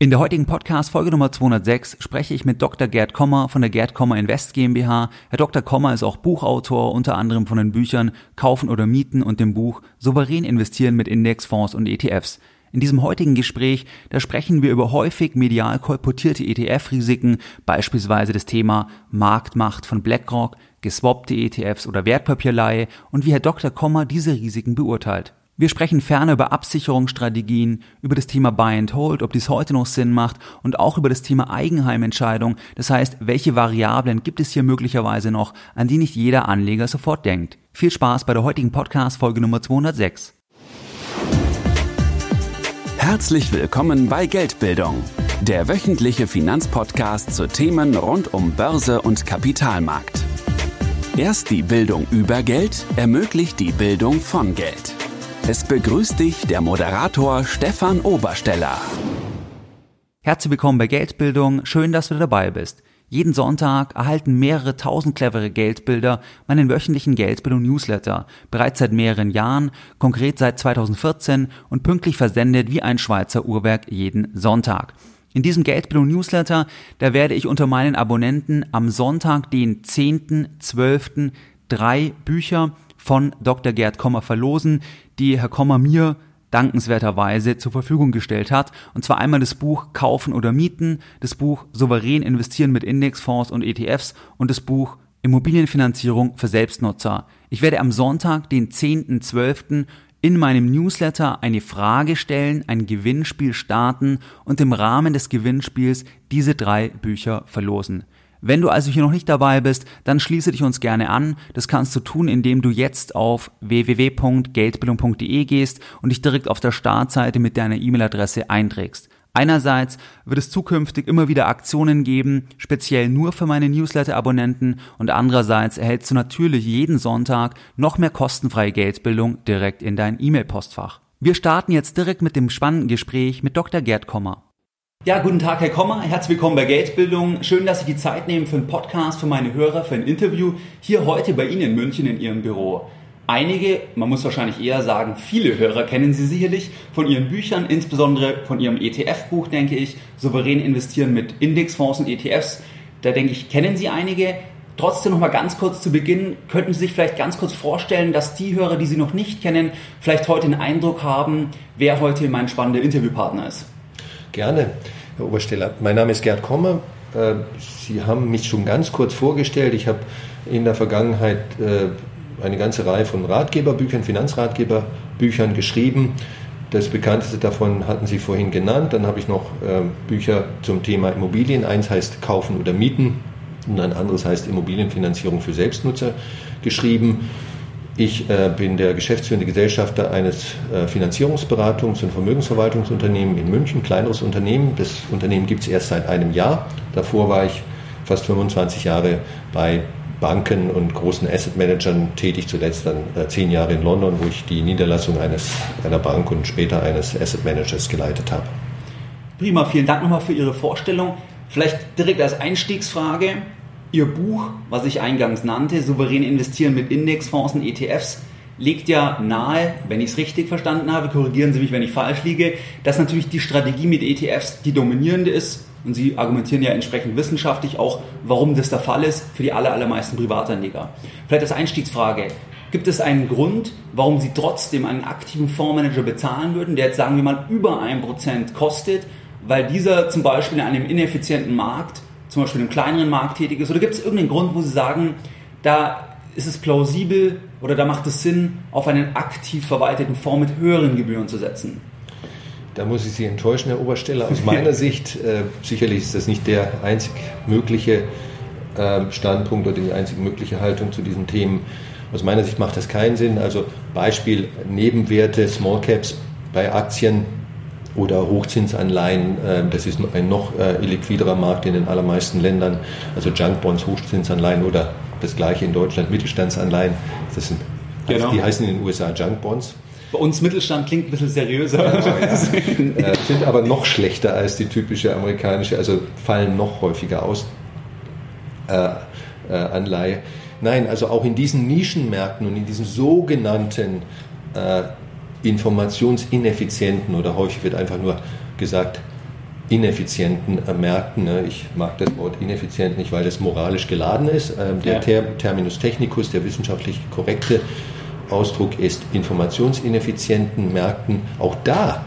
In der heutigen Podcast Folge Nummer 206 spreche ich mit Dr. Gerd Kommer von der Gerd Kommer Invest GmbH. Herr Dr. Kommer ist auch Buchautor, unter anderem von den Büchern Kaufen oder Mieten und dem Buch Souverän investieren mit Indexfonds und ETFs. In diesem heutigen Gespräch, da sprechen wir über häufig medial kolportierte ETF-Risiken, beispielsweise das Thema Marktmacht von BlackRock, geswappte ETFs oder Wertpapierleihe und wie Herr Dr. Kommer diese Risiken beurteilt. Wir sprechen ferner über Absicherungsstrategien, über das Thema Buy and Hold, ob dies heute noch Sinn macht und auch über das Thema Eigenheimentscheidung. Das heißt, welche Variablen gibt es hier möglicherweise noch, an die nicht jeder Anleger sofort denkt. Viel Spaß bei der heutigen Podcast Folge Nummer 206. Herzlich willkommen bei Geldbildung, der wöchentliche Finanzpodcast zu Themen rund um Börse und Kapitalmarkt. Erst die Bildung über Geld ermöglicht die Bildung von Geld. Es begrüßt dich der Moderator Stefan Obersteller. Herzlich willkommen bei Geldbildung. Schön, dass du dabei bist. Jeden Sonntag erhalten mehrere tausend clevere Geldbilder meinen wöchentlichen Geldbildung Newsletter, bereits seit mehreren Jahren, konkret seit 2014 und pünktlich versendet wie ein Schweizer Uhrwerk jeden Sonntag. In diesem Geldbildung Newsletter, da werde ich unter meinen Abonnenten am Sonntag, den 10.12., drei Bücher von Dr. Gerd Kommer verlosen, die Herr Kommer mir dankenswerterweise zur Verfügung gestellt hat. Und zwar einmal das Buch Kaufen oder Mieten, das Buch Souverän investieren mit Indexfonds und ETFs und das Buch Immobilienfinanzierung für Selbstnutzer. Ich werde am Sonntag, den 10.12., in meinem Newsletter eine Frage stellen, ein Gewinnspiel starten und im Rahmen des Gewinnspiels diese drei Bücher verlosen. Wenn du also hier noch nicht dabei bist, dann schließe dich uns gerne an. Das kannst du tun, indem du jetzt auf www.geldbildung.de gehst und dich direkt auf der Startseite mit deiner E-Mail-Adresse einträgst. Einerseits wird es zukünftig immer wieder Aktionen geben, speziell nur für meine Newsletter-Abonnenten und andererseits erhältst du natürlich jeden Sonntag noch mehr kostenfreie Geldbildung direkt in dein E-Mail-Postfach. Wir starten jetzt direkt mit dem spannenden Gespräch mit Dr. Gerd Kommer. Ja, guten Tag, Herr Kommer. Herzlich willkommen bei Geldbildung. Schön, dass Sie die Zeit nehmen für einen Podcast, für meine Hörer, für ein Interview hier heute bei Ihnen in München in Ihrem Büro. Einige, man muss wahrscheinlich eher sagen, viele Hörer kennen Sie sicherlich von Ihren Büchern, insbesondere von Ihrem ETF-Buch, denke ich, Souverän investieren mit Indexfonds und ETFs. Da denke ich, kennen Sie einige. Trotzdem noch mal ganz kurz zu Beginn, könnten Sie sich vielleicht ganz kurz vorstellen, dass die Hörer, die Sie noch nicht kennen, vielleicht heute einen Eindruck haben, wer heute mein spannender Interviewpartner ist? Gerne, Herr Obersteller. Mein Name ist Gerd Kommer. Äh, Sie haben mich schon ganz kurz vorgestellt. Ich habe in der Vergangenheit äh, eine ganze Reihe von Ratgeberbüchern, Finanzratgeberbüchern geschrieben. Das bekannteste davon hatten Sie vorhin genannt. Dann habe ich noch äh, Bücher zum Thema Immobilien. Eins heißt Kaufen oder Mieten und ein anderes heißt Immobilienfinanzierung für Selbstnutzer geschrieben. Ich äh, bin der geschäftsführende Gesellschafter eines äh, Finanzierungsberatungs- und Vermögensverwaltungsunternehmens in München, kleineres Unternehmen. Das Unternehmen gibt es erst seit einem Jahr. Davor war ich fast 25 Jahre bei Banken und großen Asset Managern tätig, zuletzt dann äh, zehn Jahre in London, wo ich die Niederlassung eines, einer Bank und später eines Asset Managers geleitet habe. Prima, vielen Dank nochmal für Ihre Vorstellung. Vielleicht direkt als Einstiegsfrage, Ihr Buch, was ich eingangs nannte, Souverän investieren mit Indexfonds und ETFs, legt ja nahe, wenn ich es richtig verstanden habe, korrigieren Sie mich, wenn ich falsch liege, dass natürlich die Strategie mit ETFs die dominierende ist. Und Sie argumentieren ja entsprechend wissenschaftlich auch, warum das der Fall ist für die aller, allermeisten Privatanleger. Vielleicht als Einstiegsfrage. Gibt es einen Grund, warum Sie trotzdem einen aktiven Fondsmanager bezahlen würden, der jetzt sagen wir mal über ein Prozent kostet, weil dieser zum Beispiel in einem ineffizienten Markt zum Beispiel im kleineren Markt tätig ist? Oder gibt es irgendeinen Grund, wo Sie sagen, da ist es plausibel oder da macht es Sinn, auf einen aktiv verwalteten Fonds mit höheren Gebühren zu setzen? Da muss ich Sie enttäuschen, Herr Obersteller. Aus meiner Sicht, äh, sicherlich ist das nicht der einzig mögliche äh, Standpunkt oder die einzig mögliche Haltung zu diesen Themen. Aus meiner Sicht macht das keinen Sinn. Also Beispiel Nebenwerte, Small Caps bei Aktien oder Hochzinsanleihen. Äh, das ist ein noch äh, illiquiderer Markt in den allermeisten Ländern. Also Junkbonds, Hochzinsanleihen oder das gleiche in Deutschland, Mittelstandsanleihen. Das sind, also genau. Die heißen in den USA Junkbonds. Bei uns Mittelstand klingt ein bisschen seriöser. Genau, ja. Äh, sind aber noch schlechter als die typische amerikanische, also fallen noch häufiger aus. Äh, äh, Anleihe. Nein, also auch in diesen Nischenmärkten und in diesen sogenannten äh, informationsineffizienten oder häufig wird einfach nur gesagt, ineffizienten äh, Märkten. Ne? Ich mag das Wort ineffizient nicht, weil das moralisch geladen ist. Ähm, der ja. Terminus technicus, der wissenschaftlich korrekte Ausdruck ist informationsineffizienten Märkten. Auch da,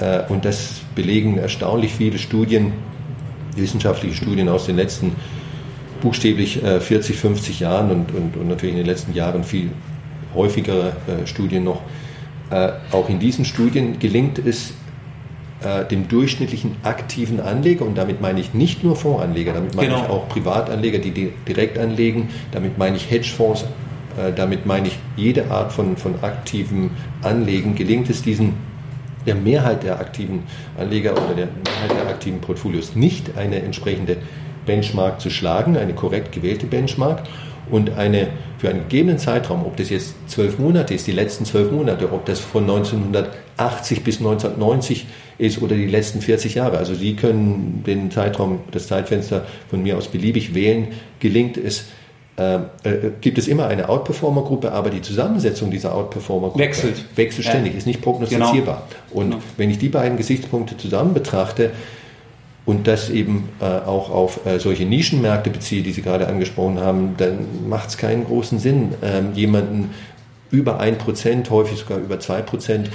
äh, und das belegen erstaunlich viele Studien, wissenschaftliche Studien aus den letzten buchstäblich 40, 50 Jahren und, und, und natürlich in den letzten Jahren viel häufigere Studien noch, auch in diesen Studien gelingt es äh, dem durchschnittlichen aktiven Anleger, und damit meine ich nicht nur Fondsanleger, damit meine genau. ich auch Privatanleger, die direkt anlegen, damit meine ich Hedgefonds, äh, damit meine ich jede Art von, von aktivem Anlegen, gelingt es diesen der Mehrheit der aktiven Anleger oder der Mehrheit der aktiven Portfolios nicht eine entsprechende Benchmark zu schlagen, eine korrekt gewählte Benchmark und eine für einen gegebenen Zeitraum, ob das jetzt zwölf Monate ist, die letzten zwölf Monate, ob das von 1980 bis 1990 ist oder die letzten 40 Jahre. Also Sie können den Zeitraum, das Zeitfenster von mir aus beliebig wählen. Gelingt es, äh, äh, gibt es immer eine Outperformer-Gruppe, aber die Zusammensetzung dieser Outperformer-Gruppe wechselt. wechselt ständig, ja. ist nicht prognostizierbar. Genau. Und genau. wenn ich die beiden Gesichtspunkte zusammen betrachte, und das eben äh, auch auf äh, solche Nischenmärkte beziehe, die Sie gerade angesprochen haben, dann macht es keinen großen Sinn, ähm, jemanden über ein Prozent, häufig sogar über zwei Prozent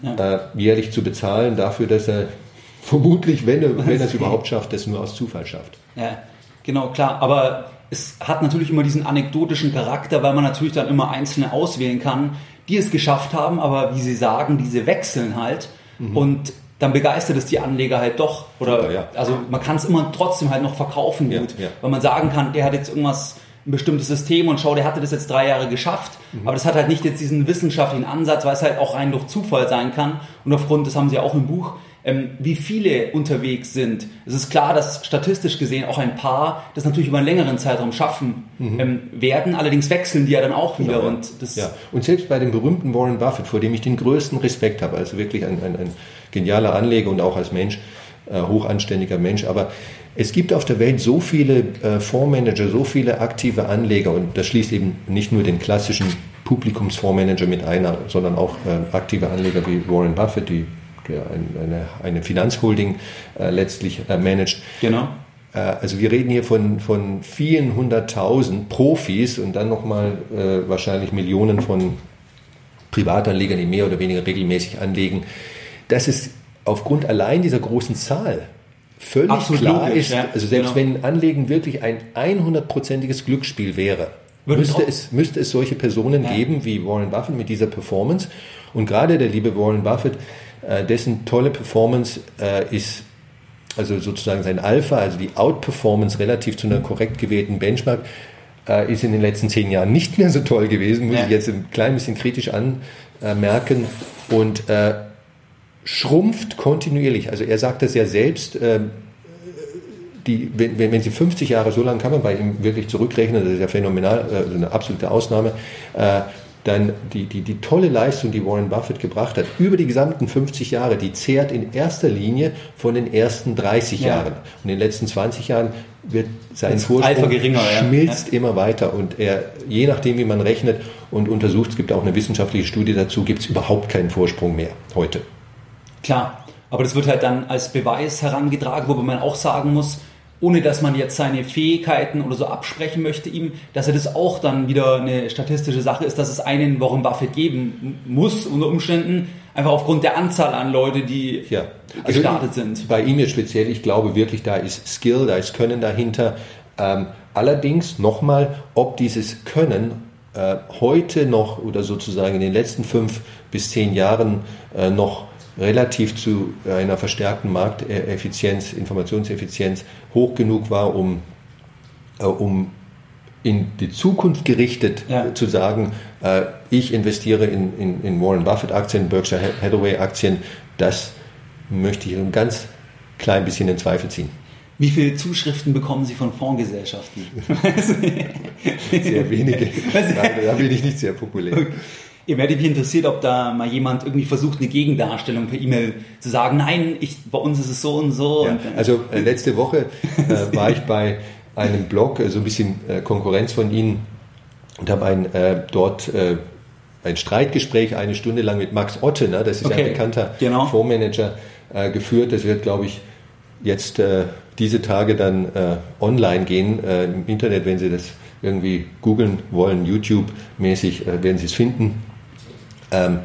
ja. äh, jährlich zu bezahlen dafür, dass er vermutlich, wenn er, wenn er es überhaupt schafft, das nur aus Zufall schafft. Ja, genau, klar. Aber es hat natürlich immer diesen anekdotischen Charakter, weil man natürlich dann immer Einzelne auswählen kann, die es geschafft haben, aber wie Sie sagen, diese wechseln halt. Mhm. Und dann begeistert es die Anleger halt doch. Oder ja, ja. also man kann es immer trotzdem halt noch verkaufen gut, ja, weil man sagen kann, der hat jetzt irgendwas ein bestimmtes System und schau, der hatte das jetzt drei Jahre geschafft, mhm. aber das hat halt nicht jetzt diesen wissenschaftlichen Ansatz, weil es halt auch rein durch Zufall sein kann. Und aufgrund, das haben sie auch im Buch, ähm, wie viele unterwegs sind. Es ist klar, dass statistisch gesehen auch ein paar das natürlich über einen längeren Zeitraum schaffen mhm. ähm, werden. Allerdings wechseln die ja dann auch wieder. Genau, und, das ja. und selbst bei dem berühmten Warren Buffett, vor dem ich den größten Respekt habe, also wirklich ein, ein, ein genialer Anleger und auch als Mensch, äh, hochanständiger Mensch, aber es gibt auf der Welt so viele äh, Fondsmanager, so viele aktive Anleger und das schließt eben nicht nur den klassischen Publikumsfondsmanager mit ein, sondern auch äh, aktive Anleger wie Warren Buffett, die eine, eine Finanzholding äh, letztlich äh, managt. Genau. Äh, also wir reden hier von, von vielen hunderttausend Profis und dann nochmal äh, wahrscheinlich Millionen von Privatanlegern, die mehr oder weniger regelmäßig anlegen. Das ist aufgrund allein dieser großen Zahl völlig Absolut klar logisch, ist, also selbst genau. wenn Anlegen wirklich ein 100%iges Glücksspiel wäre, müsste es, müsste es solche Personen ja. geben wie Warren Buffett mit dieser Performance. Und gerade der liebe Warren Buffett äh, dessen tolle Performance äh, ist also sozusagen sein Alpha, also die Outperformance relativ zu einer korrekt gewählten Benchmark, äh, ist in den letzten zehn Jahren nicht mehr so toll gewesen, muss ja. ich jetzt ein klein bisschen kritisch anmerken und schrumpft kontinuierlich. Also er sagt das ja selbst, äh, die, wenn, wenn, Sie 50 Jahre, so lange kann man bei ihm wirklich zurückrechnen, das ist ja phänomenal, also eine absolute Ausnahme, äh, dann die, die, die tolle Leistung, die Warren Buffett gebracht hat, über die gesamten 50 Jahre, die zehrt in erster Linie von den ersten 30 ja. Jahren. Und in den letzten 20 Jahren wird sein Vorsprung geringer, schmilzt ja. immer weiter. Und er, je nachdem, wie man rechnet und untersucht, es gibt auch eine wissenschaftliche Studie dazu, gibt es überhaupt keinen Vorsprung mehr heute. Klar, aber das wird halt dann als Beweis herangetragen, wobei man auch sagen muss, ohne dass man jetzt seine Fähigkeiten oder so absprechen möchte ihm, dass er das auch dann wieder eine statistische Sache ist, dass es einen Warren Buffett geben muss unter Umständen, einfach aufgrund der Anzahl an Leute, die ja. also gestartet sind. Bei ihm jetzt speziell, ich glaube wirklich, da ist Skill, da ist Können dahinter. Ähm, allerdings nochmal, ob dieses Können äh, heute noch oder sozusagen in den letzten fünf bis zehn Jahren äh, noch relativ zu einer verstärkten Markteffizienz, Informationseffizienz hoch genug war, um, äh, um in die Zukunft gerichtet ja. zu sagen, äh, ich investiere in, in, in Warren Buffett Aktien, Berkshire Hathaway Aktien, das möchte ich ein ganz klein bisschen in Zweifel ziehen. Wie viele Zuschriften bekommen Sie von Fondsgesellschaften? sehr wenige. Da bin ich nicht sehr populär. Okay. Ihr werdet mich interessiert, ob da mal jemand irgendwie versucht, eine Gegendarstellung per E-Mail zu sagen, nein, ich, bei uns ist es so und so. Ja, und also äh, letzte Woche äh, war ich bei einem Blog, äh, so ein bisschen äh, Konkurrenz von Ihnen, und habe ein, äh, dort äh, ein Streitgespräch eine Stunde lang mit Max Otte, ne, das ist okay, ein bekannter genau. Fondsmanager, geführt. Das wird, glaube ich, jetzt diese Tage dann online gehen im Internet, wenn Sie das irgendwie googeln wollen, YouTube-mäßig, werden Sie es finden. Ähm,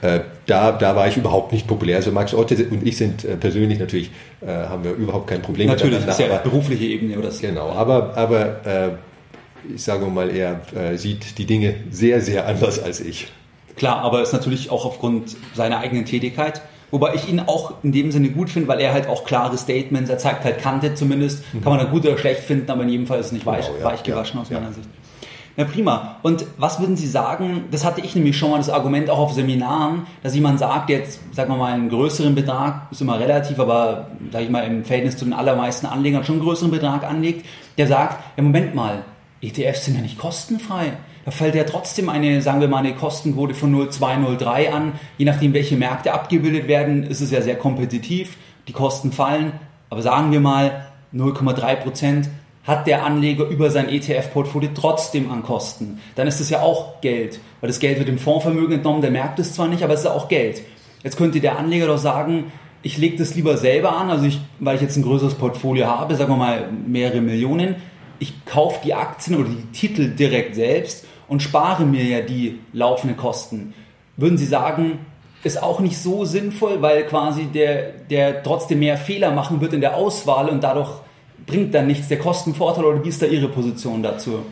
äh, da, da war ich überhaupt nicht populär. Also Max Otte und ich sind äh, persönlich natürlich, äh, haben wir überhaupt kein Problem Natürlich, das ist ja aber, berufliche Ebene. Oder genau, aber, aber ich sage mal, er sieht die Dinge sehr, sehr anders als ich. Klar, aber ist natürlich auch aufgrund seiner eigenen Tätigkeit. Wobei ich ihn auch in dem Sinne gut finde, weil er halt auch klare Statements, er zeigt halt Kante zumindest. Mhm. Kann man da gut oder schlecht finden, aber in jedem Fall ist es nicht weich, genau, ja, weich gewaschen ja, aus meiner ja. Sicht. Ja, prima. Und was würden Sie sagen, das hatte ich nämlich schon mal das Argument auch auf Seminaren, dass jemand sagt, jetzt, sagen wir mal, einen größeren Betrag, ist immer relativ, aber, sage ich mal, im Verhältnis zu den allermeisten Anlegern schon einen größeren Betrag anlegt, der sagt, ja, Moment mal, ETFs sind ja nicht kostenfrei. Da fällt ja trotzdem eine, sagen wir mal, eine Kostenquote von 0,2, 0,3 an. Je nachdem, welche Märkte abgebildet werden, ist es ja sehr kompetitiv. Die Kosten fallen, aber sagen wir mal 0,3 Prozent hat der Anleger über sein ETF-Portfolio trotzdem an Kosten. Dann ist es ja auch Geld, weil das Geld wird dem Fondsvermögen entnommen, der merkt es zwar nicht, aber es ist auch Geld. Jetzt könnte der Anleger doch sagen, ich lege das lieber selber an, also ich, weil ich jetzt ein größeres Portfolio habe, sagen wir mal mehrere Millionen, ich kaufe die Aktien oder die Titel direkt selbst und spare mir ja die laufenden Kosten. Würden Sie sagen, ist auch nicht so sinnvoll, weil quasi der, der trotzdem mehr Fehler machen wird in der Auswahl und dadurch bringt dann nichts der Kostenvorteil oder wie ist da Ihre Position dazu?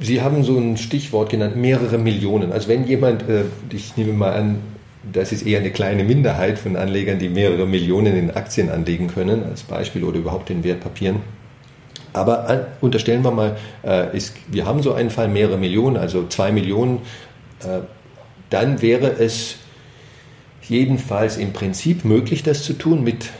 Sie haben so ein Stichwort genannt, mehrere Millionen. Also wenn jemand, äh, ich nehme mal an, das ist eher eine kleine Minderheit von Anlegern, die mehrere Millionen in Aktien anlegen können, als Beispiel oder überhaupt in Wertpapieren. Aber an, unterstellen wir mal, äh, wir haben so einen Fall mehrere Millionen, also zwei Millionen, äh, dann wäre es jedenfalls im Prinzip möglich, das zu tun mit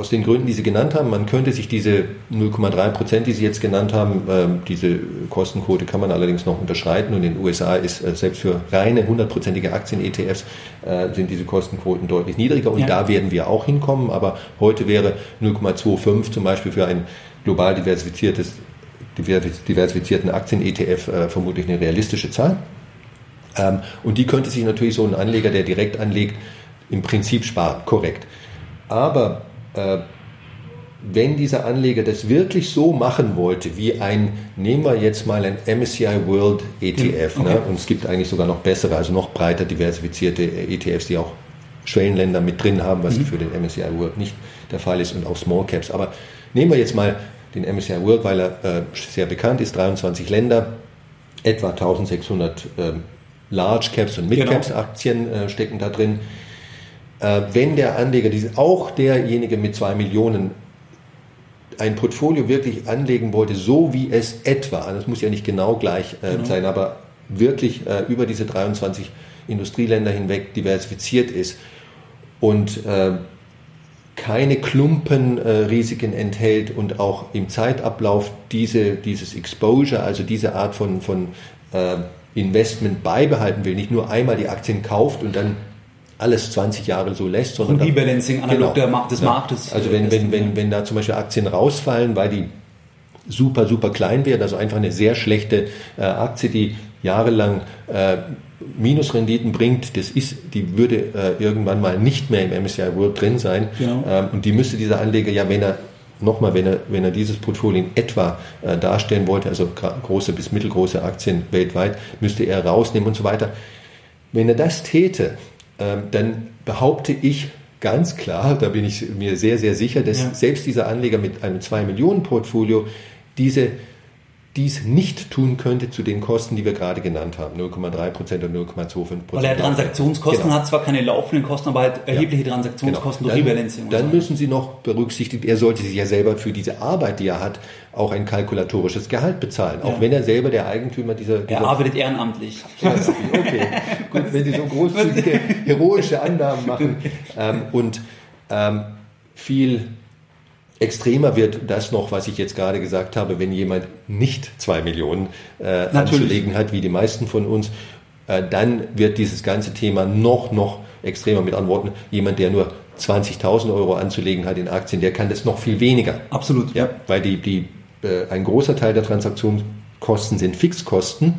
aus den Gründen, die Sie genannt haben. Man könnte sich diese 0,3 Prozent, die Sie jetzt genannt haben, äh, diese Kostenquote kann man allerdings noch unterschreiten und in den USA ist äh, selbst für reine hundertprozentige Aktien-ETFs äh, sind diese Kostenquoten deutlich niedriger und ja. da werden wir auch hinkommen. Aber heute wäre 0,25 zum Beispiel für ein global diversifiziertes diversifizierten Aktien-ETF vermutlich eine realistische Zahl. Ähm, und die könnte sich natürlich so ein Anleger, der direkt anlegt, im Prinzip sparen. Korrekt. Aber äh, wenn dieser Anleger das wirklich so machen wollte, wie ein, nehmen wir jetzt mal ein MSCI World ETF, ne? okay. ne? und es gibt eigentlich sogar noch bessere, also noch breiter diversifizierte ETFs, die auch Schwellenländer mit drin haben, was mhm. für den MSCI World nicht der Fall ist und auch Small Caps. Aber nehmen wir jetzt mal den MSCI World, weil er äh, sehr bekannt ist, 23 Länder, etwa 1600 äh, Large Caps und Mid Caps genau. Aktien äh, stecken da drin. Äh, wenn der Anleger, auch derjenige mit zwei Millionen, ein Portfolio wirklich anlegen wollte, so wie es etwa, das muss ja nicht genau gleich äh, genau. sein, aber wirklich äh, über diese 23 Industrieländer hinweg diversifiziert ist und äh, keine Klumpenrisiken äh, enthält und auch im Zeitablauf diese, dieses Exposure, also diese Art von, von äh, Investment beibehalten will, nicht nur einmal die Aktien kauft und dann alles 20 Jahre so lässt. Sondern und Rebalancing analog genau, des Marktes. Also wenn, wenn, wenn, wenn da zum Beispiel Aktien rausfallen, weil die super, super klein werden, also einfach eine sehr schlechte äh, Aktie, die jahrelang äh, Minusrenditen bringt, das ist, die würde äh, irgendwann mal nicht mehr im MSCI World drin sein. Genau. Ähm, und die müsste dieser Anleger ja, wenn er nochmal, wenn er, wenn er dieses Portfolio in etwa äh, darstellen wollte, also große bis mittelgroße Aktien weltweit, müsste er rausnehmen und so weiter. Wenn er das täte, dann behaupte ich ganz klar, da bin ich mir sehr, sehr sicher, dass ja. selbst dieser Anleger mit einem 2-Millionen-Portfolio diese dies nicht tun könnte zu den Kosten, die wir gerade genannt haben, 0,3 Prozent und 0,25 Prozent. Weil er Transaktionskosten genau. hat, zwar keine laufenden Kosten, aber halt erhebliche ja. Transaktionskosten genau. durch Rebalancing. Dann so. müssen Sie noch berücksichtigen, er sollte sich ja selber für diese Arbeit, die er hat, auch ein kalkulatorisches Gehalt bezahlen, auch wenn er selber der Eigentümer dieser... dieser er arbeitet ehrenamtlich. okay, gut, wenn Sie so großzügige, heroische Annahmen machen ähm, und ähm, viel Extremer wird das noch, was ich jetzt gerade gesagt habe, wenn jemand nicht zwei Millionen äh, anzulegen hat, wie die meisten von uns, äh, dann wird dieses ganze Thema noch, noch extremer mit Antworten. Jemand, der nur 20.000 Euro anzulegen hat in Aktien, der kann das noch viel weniger. Absolut. Ja, weil die, die, äh, ein großer Teil der Transaktionskosten sind Fixkosten,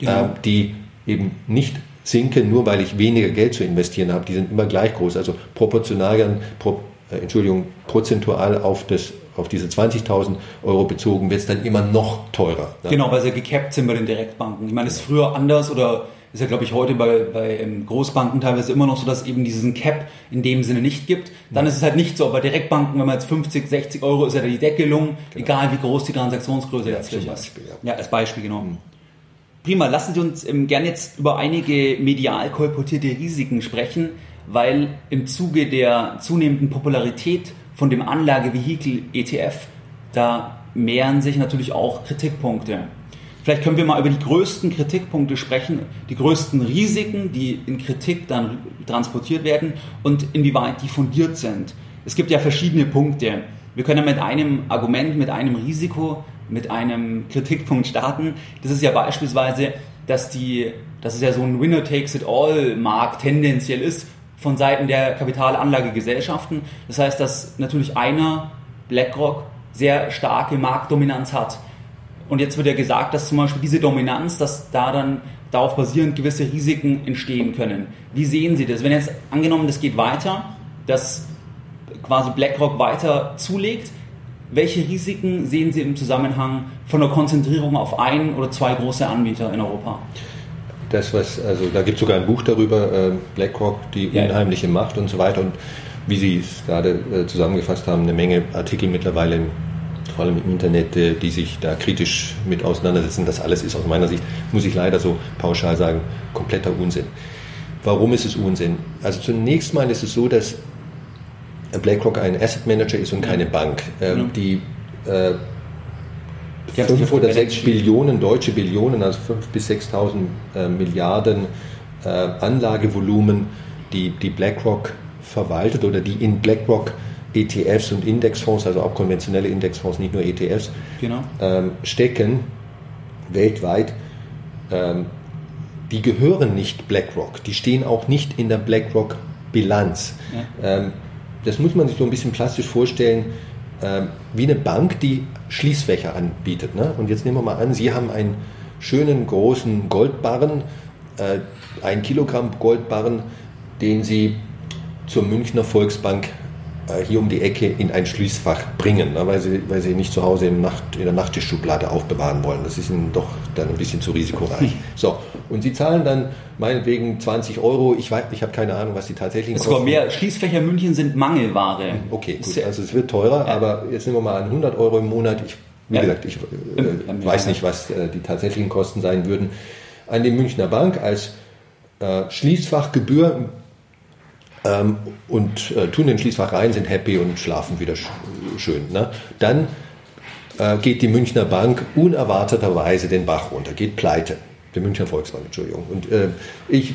ja. äh, die eben nicht sinken, nur weil ich weniger Geld zu investieren habe. Die sind immer gleich groß. Also proportional, pro, äh, Entschuldigung, prozentual auf, das, auf diese 20.000 Euro bezogen, wird es dann immer noch teurer. Ne? Genau, weil sie gekappt sind bei den Direktbanken. Ich meine, das ist früher anders oder ist ja, glaube ich, heute bei, bei ähm, Großbanken teilweise immer noch so, dass es eben diesen Cap in dem Sinne nicht gibt. Dann ist es halt nicht so. Bei Direktbanken, wenn man jetzt 50, 60 Euro ist ja die Deckelung, genau. egal wie groß die Transaktionsgröße ja, jetzt ist. Beispiel, ja. ja, als Beispiel genommen. Prima, lassen Sie uns ähm, gerne jetzt über einige medial kolportierte Risiken sprechen, weil im Zuge der zunehmenden Popularität von dem Anlagevehikel ETF, da mehren sich natürlich auch Kritikpunkte. Vielleicht können wir mal über die größten Kritikpunkte sprechen, die größten Risiken, die in Kritik dann transportiert werden und inwieweit die fundiert sind. Es gibt ja verschiedene Punkte. Wir können mit einem Argument, mit einem Risiko, mit einem Kritikpunkt starten. Das ist ja beispielsweise, dass, die, dass es ja so ein Winner-Takes-it-all-Markt tendenziell ist von Seiten der Kapitalanlagegesellschaften. Das heißt, dass natürlich einer, BlackRock, sehr starke Marktdominanz hat. Und jetzt wird ja gesagt, dass zum Beispiel diese Dominanz, dass da dann darauf basierend gewisse Risiken entstehen können. Wie sehen Sie das? Wenn jetzt angenommen, das geht weiter, dass quasi BlackRock weiter zulegt, welche Risiken sehen Sie im Zusammenhang von der Konzentrierung auf ein oder zwei große Anbieter in Europa? Das, was, also da gibt es sogar ein Buch darüber, äh, BlackRock, die ja. unheimliche Macht und so weiter. Und wie Sie es gerade äh, zusammengefasst haben, eine Menge Artikel mittlerweile im vor allem im Internet, äh, die sich da kritisch mit auseinandersetzen. Das alles ist aus meiner Sicht, muss ich leider so pauschal sagen, kompletter Unsinn. Warum ist es Unsinn? Also zunächst mal ist es so, dass BlackRock ein Asset Manager ist und keine Bank. Ähm, die äh, 5 oder 6 Billionen, deutsche Billionen, also 5 bis 6.000 äh, Milliarden äh, Anlagevolumen, die, die BlackRock verwaltet oder die in BlackRock ETFs und Indexfonds, also auch konventionelle Indexfonds, nicht nur ETFs, genau. ähm, stecken weltweit, ähm, die gehören nicht BlackRock. Die stehen auch nicht in der BlackRock-Bilanz. Ja. Ähm, das muss man sich so ein bisschen plastisch vorstellen, ähm, wie eine Bank, die Schließfächer anbietet. Ne? Und jetzt nehmen wir mal an, Sie haben einen schönen großen Goldbarren, äh, ein Kilogramm Goldbarren, den Sie zur Münchner Volksbank hier um die Ecke in ein Schließfach bringen, ne, weil, sie, weil sie nicht zu Hause in, Nacht, in der Nachttischschublade aufbewahren wollen. Das ist ihnen doch dann ein bisschen zu risikoreich. So, und sie zahlen dann meinetwegen 20 Euro. Ich, weiß, ich habe keine Ahnung, was die tatsächlichen kosten. Sogar mehr. Schließfächer München sind Mangelware. Okay, gut. Also es wird teurer, ja. aber jetzt nehmen wir mal an 100 Euro im Monat. Ich, wie ja. gesagt, ich äh, weiß nicht, was äh, die tatsächlichen Kosten sein würden. An die Münchner Bank als äh, Schließfachgebühr ähm, und äh, tun den Schließfach rein, sind happy und schlafen wieder sch schön. Ne? Dann äh, geht die Münchner Bank unerwarteterweise den Bach runter, geht pleite. Die Münchner Volksbank, Entschuldigung. Und äh, ich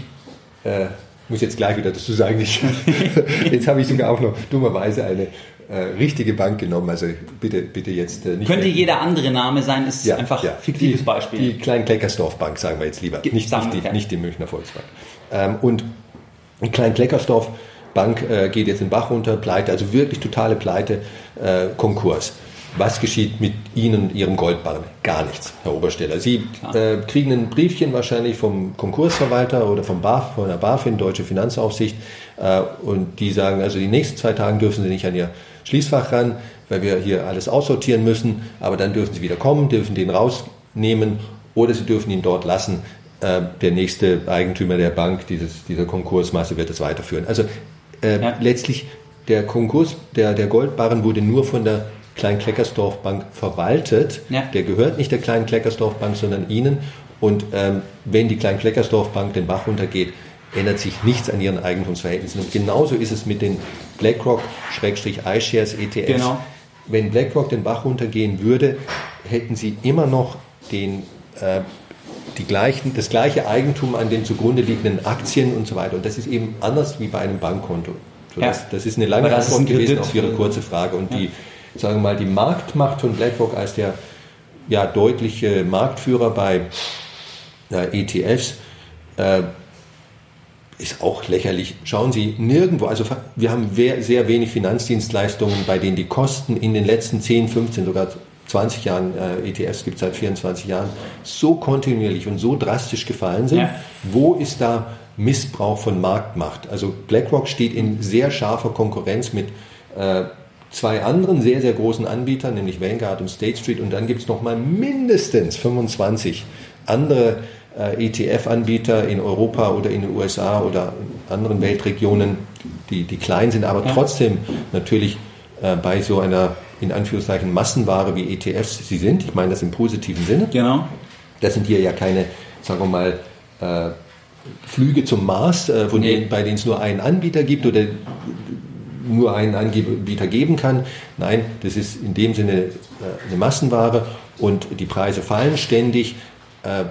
äh, muss jetzt gleich wieder dazu sagen, ich, jetzt habe ich sogar auch noch dummerweise eine äh, richtige Bank genommen. Also bitte, bitte jetzt äh, nicht. Könnte jeder andere Name sein, ist ja, einfach ja. fiktives die, Beispiel. Die Klein-Kleckersdorf Bank, sagen wir jetzt lieber. Nicht, nicht, die, nicht die Münchner Volksbank. Ähm, und in Klein-Kleckersdorf Bank äh, geht jetzt in Bach runter, pleite, also wirklich totale Pleite, äh, Konkurs. Was geschieht mit Ihnen und Ihrem Goldbarren? Gar nichts, Herr Obersteller. Sie äh, kriegen ein Briefchen wahrscheinlich vom Konkursverwalter oder vom BAF, von der BaFin, Deutsche Finanzaufsicht, äh, und die sagen, also die nächsten zwei Tage dürfen Sie nicht an Ihr Schließfach ran, weil wir hier alles aussortieren müssen, aber dann dürfen Sie wieder kommen, dürfen den rausnehmen oder Sie dürfen ihn dort lassen. Äh, der nächste Eigentümer der Bank, dieses, dieser Konkursmasse, wird es weiterführen. Also äh, ja. letztlich der Konkurs der, der Goldbarren wurde nur von der Klein-Kleckersdorf Bank verwaltet. Ja. Der gehört nicht der Klein-Kleckersdorf Bank, sondern Ihnen. Und ähm, wenn die Klein-Kleckersdorf Bank den Bach runtergeht, ändert sich nichts an ihren Eigentumsverhältnissen. Und genauso ist es mit den BlackRock-iShares ETFs. Genau. Wenn BlackRock den Bach runtergehen würde, hätten sie immer noch den äh, die gleichen, das gleiche Eigentum an den zugrunde liegenden Aktien und so weiter. Und das ist eben anders wie bei einem Bankkonto. So, ja. das, das, ist eine lange Antwort gewesen auf Ihre kurze Frage. Und ja. die, sagen wir mal, die Marktmacht von BlackRock als der ja, deutliche Marktführer bei äh, ETFs äh, ist auch lächerlich. Schauen Sie nirgendwo, also wir haben sehr wenig Finanzdienstleistungen, bei denen die Kosten in den letzten 10, 15, sogar 20 Jahren, äh, ETFs gibt es seit 24 Jahren, so kontinuierlich und so drastisch gefallen sind. Ja. Wo ist da Missbrauch von Marktmacht? Also BlackRock steht in sehr scharfer Konkurrenz mit äh, zwei anderen sehr, sehr großen Anbietern, nämlich Vanguard und State Street. Und dann gibt es nochmal mindestens 25 andere äh, ETF-Anbieter in Europa oder in den USA oder in anderen Weltregionen, die, die klein sind, aber ja. trotzdem natürlich äh, bei so einer in Anführungszeichen Massenware wie ETFs sie sind. Ich meine das im positiven Sinne. Genau. Das sind hier ja keine, sagen wir mal, äh, Flüge zum Mars, äh, von nee. denen, bei denen es nur einen Anbieter gibt oder nur einen Anbieter geben kann. Nein, das ist in dem Sinne äh, eine Massenware und die Preise fallen ständig. Äh,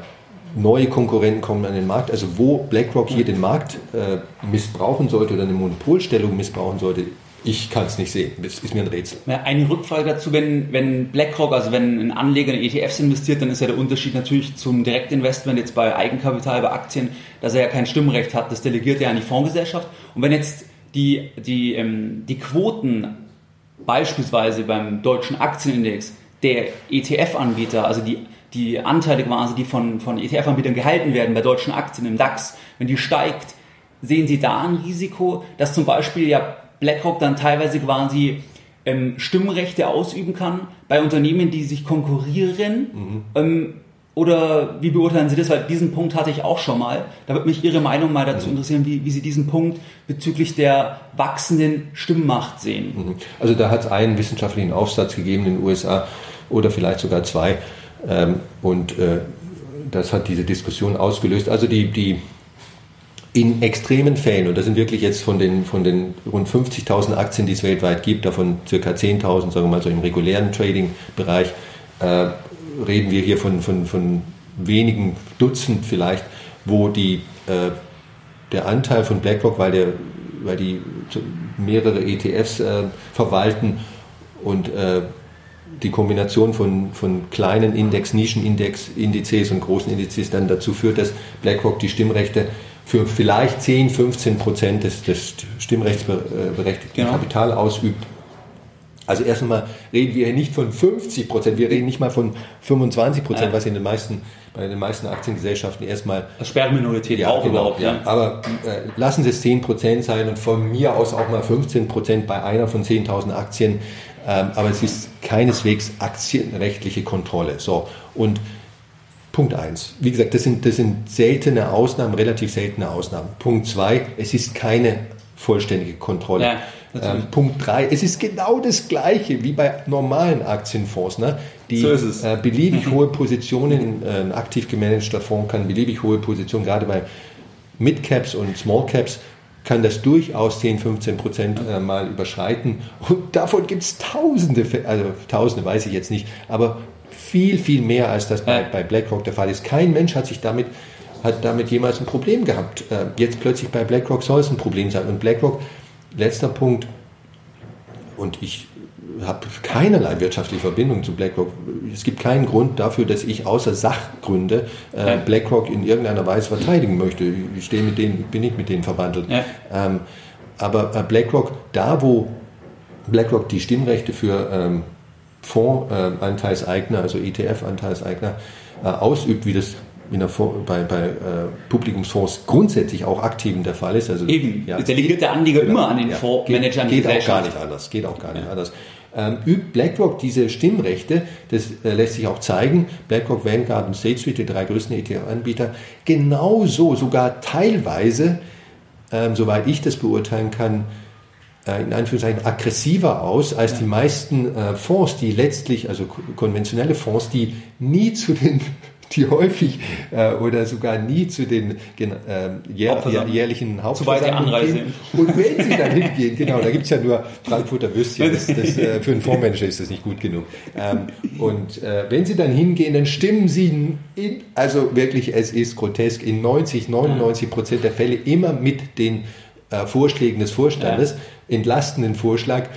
neue Konkurrenten kommen an den Markt. Also wo BlackRock hier den Markt äh, missbrauchen sollte oder eine Monopolstellung missbrauchen sollte, ich kann es nicht sehen. Das ist mir ein Rätsel. Eine Rückfrage dazu, wenn, wenn BlackRock, also wenn ein Anleger in ETFs investiert, dann ist ja der Unterschied natürlich zum Direktinvestment jetzt bei Eigenkapital, bei Aktien, dass er ja kein Stimmrecht hat. Das delegiert er an die Fondsgesellschaft. Und wenn jetzt die, die, ähm, die Quoten beispielsweise beim deutschen Aktienindex der ETF-Anbieter, also die, die Anteile quasi, die von, von ETF-Anbietern gehalten werden bei deutschen Aktien im DAX, wenn die steigt, sehen Sie da ein Risiko, dass zum Beispiel ja BlackRock dann teilweise quasi ähm, Stimmrechte ausüben kann bei Unternehmen, die sich konkurrieren. Mhm. Ähm, oder wie beurteilen Sie das? Weil diesen Punkt hatte ich auch schon mal. Da würde mich Ihre Meinung mal dazu mhm. interessieren, wie, wie Sie diesen Punkt bezüglich der wachsenden Stimmmacht sehen. Mhm. Also da hat es einen wissenschaftlichen Aufsatz gegeben in den USA oder vielleicht sogar zwei. Ähm, und äh, das hat diese Diskussion ausgelöst. Also die, die in extremen Fällen, und das sind wirklich jetzt von den, von den rund 50.000 Aktien, die es weltweit gibt, davon circa 10.000, sagen wir mal so im regulären Trading-Bereich, äh, reden wir hier von, von, von wenigen Dutzend vielleicht, wo die, äh, der Anteil von BlackRock, weil, der, weil die mehrere ETFs äh, verwalten und äh, die Kombination von, von kleinen Index, Nischenindex, Indizes und großen Indizes dann dazu führt, dass BlackRock die Stimmrechte für vielleicht 10, 15 Prozent des, des stimmrechtsberechtigten genau. Kapital ausübt. Also erst einmal reden wir hier nicht von 50 Prozent, wir reden nicht mal von 25 Prozent, ja. was in den meisten, bei den meisten Aktiengesellschaften erstmal... Das Sperrminorität ja, auch genau, überhaupt, ja. Aber äh, lassen Sie es 10 Prozent sein und von mir aus auch mal 15 Prozent bei einer von 10.000 Aktien. Ähm, aber es ist keineswegs aktienrechtliche Kontrolle. So, und Punkt eins. Wie gesagt, das sind, das sind seltene Ausnahmen, relativ seltene Ausnahmen. Punkt zwei, es ist keine vollständige Kontrolle. Ja, ähm, Punkt drei, es ist genau das Gleiche wie bei normalen Aktienfonds. Ne? Die so äh, beliebig hohe Positionen, äh, ein aktiv gemanagter Fonds kann beliebig hohe Positionen, gerade bei Midcaps und Smallcaps, kann das durchaus 10, 15 Prozent äh, mal überschreiten. Und davon gibt es Tausende, also Tausende weiß ich jetzt nicht, aber viel, viel mehr, als das bei, bei BlackRock der Fall ist. Kein Mensch hat sich damit hat damit jemals ein Problem gehabt. Äh, jetzt plötzlich bei BlackRock soll es ein Problem sein. Und BlackRock, letzter Punkt, und ich habe keinerlei wirtschaftliche Verbindung zu BlackRock. Es gibt keinen Grund dafür, dass ich außer Sachgründe äh, BlackRock in irgendeiner Weise verteidigen möchte. Ich stehe mit denen, bin nicht mit denen verwandelt. Ja. Ähm, aber äh, BlackRock, da wo BlackRock die Stimmrechte für ähm, Fondsanteilseigner, also ETF-Anteilseigner, äh, ausübt, wie das der, bei, bei äh, Publikumsfonds grundsätzlich auch aktiven der Fall ist. Also, Eben, ja, delegiert der Anleger genau, immer an den ja, Fondsmanagern. Geht, geht auch gar nicht anders. Geht auch gar nicht ja. anders. Ähm, übt BlackRock diese Stimmrechte, das äh, lässt sich auch zeigen, BlackRock, Vanguard und State Street, die drei größten ETF-Anbieter, genauso, sogar teilweise, ähm, soweit ich das beurteilen kann, äh, in Anführungszeichen aggressiver aus als die meisten äh, Fonds, die letztlich, also konventionelle Fonds, die nie zu den die häufig äh, oder sogar nie zu den äh, jähr, jährlichen Hauptversammlungen gehen. Und wenn sie dann hingehen, genau, da gibt es ja nur Frankfurter Würstchen, das, das, äh, für einen Fondsmanager ist das nicht gut genug. Ähm, und äh, wenn sie dann hingehen, dann stimmen sie, in, also wirklich, es ist grotesk, in 90, 99 Prozent der Fälle immer mit den äh, Vorschlägen des Vorstandes. Ja entlastenden Vorschlag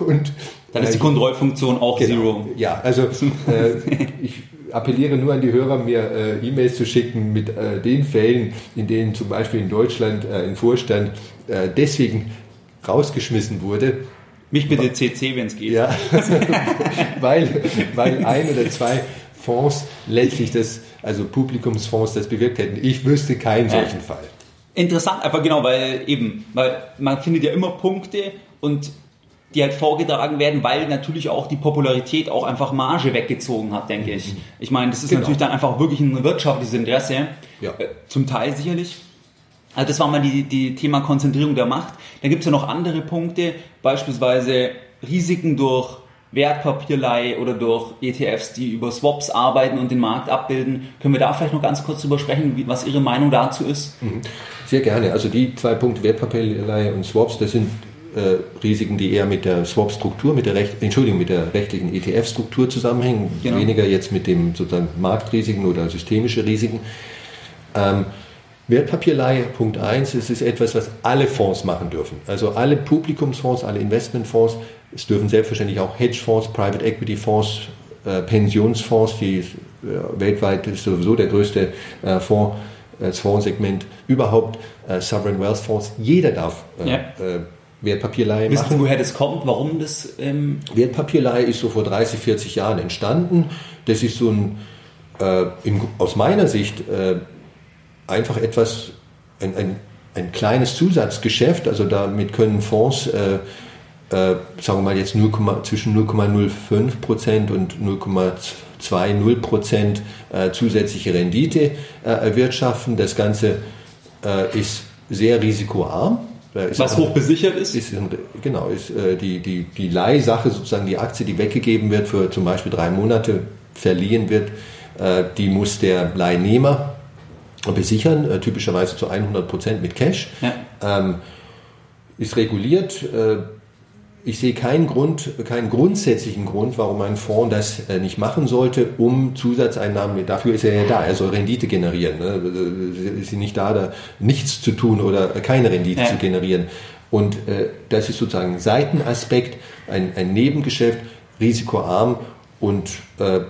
und dann ist die Kontrollfunktion auch genau, Zero. Ja, also äh, ich appelliere nur an die Hörer, mir äh, E-Mails zu schicken mit äh, den Fällen, in denen zum Beispiel in Deutschland äh, ein Vorstand äh, deswegen rausgeschmissen wurde. Mich bitte CC, wenn es geht. Ja, weil, weil ein oder zwei Fonds letztlich das, also Publikumsfonds das bewirkt hätten. Ich wüsste keinen solchen. Fall. Interessant, aber genau, weil eben, weil man findet ja immer Punkte und die halt vorgetragen werden, weil natürlich auch die Popularität auch einfach Marge weggezogen hat, denke ich. Mhm. Ich meine, das ist Genau. natürlich dann einfach wirklich ein wirtschaftliches Interesse, Ja. äh, zum Teil sicherlich. Also das war mal die, die Thema Konzentrierung der Macht. Dann gibt es ja noch andere Punkte, beispielsweise Risiken durch Wertpapierlei oder durch ETFs, die über Swaps arbeiten und den Markt abbilden. Können wir da vielleicht noch ganz kurz drüber sprechen, wie, was Ihre Meinung dazu ist? Sehr gerne. Also die zwei Punkte Wertpapierleihe und Swaps, das sind äh, Risiken, die eher mit der Swap-Struktur, mit der Recht, Entschuldigung, mit der rechtlichen ETF-Struktur zusammenhängen, Genau. weniger jetzt mit dem sozusagen Marktrisiken oder systemische Risiken. Ähm, Wertpapierleihe, Punkt 1, es ist etwas, was alle Fonds machen dürfen. Also alle Publikumsfonds, alle Investmentfonds, es dürfen selbstverständlich auch Hedgefonds, Private Equity Fonds, äh, Pensionsfonds, die äh, weltweit ist sowieso der größte äh, Fonds, das Fondssegment überhaupt, äh, Sovereign Wealth Fonds, jeder darf äh, Ja. äh, Wertpapierleihe Wissen machen. Woher das kommt, warum das... Ähm, Wertpapierleihe ist so vor 30, 40 Jahren entstanden. Das ist so ein, äh, im, aus meiner Sicht, äh, einfach etwas, ein, ein, ein kleines Zusatzgeschäft. Also damit können Fonds, äh, äh, sagen wir mal jetzt 0, zwischen 0,05 Prozent und 0,20 Prozent äh, zusätzliche Rendite äh, erwirtschaften. Das Ganze äh, ist sehr risikoarm. Ist was hoch besichert ist? ist ein, genau, ist äh, die, die, die Leihsache, sozusagen die Aktie, die weggegeben wird für zum Beispiel drei Monate, verliehen wird, äh, die muss der Leihnehmer besichern, typischerweise zu 100 Prozent mit Cash. Ja. Ähm, ist reguliert. Äh, ich sehe keinen Grund, keinen grundsätzlichen Grund, warum ein Fonds das äh, nicht machen sollte, um Zusatzeinnahmen, dafür ist er ja da, er soll Rendite generieren. Ne? Ist nicht da, da nichts zu tun oder keine Rendite Ja. zu generieren. Und äh, das ist sozusagen ein Seitenaspekt, ein, ein Nebengeschäft, risikoarm und äh,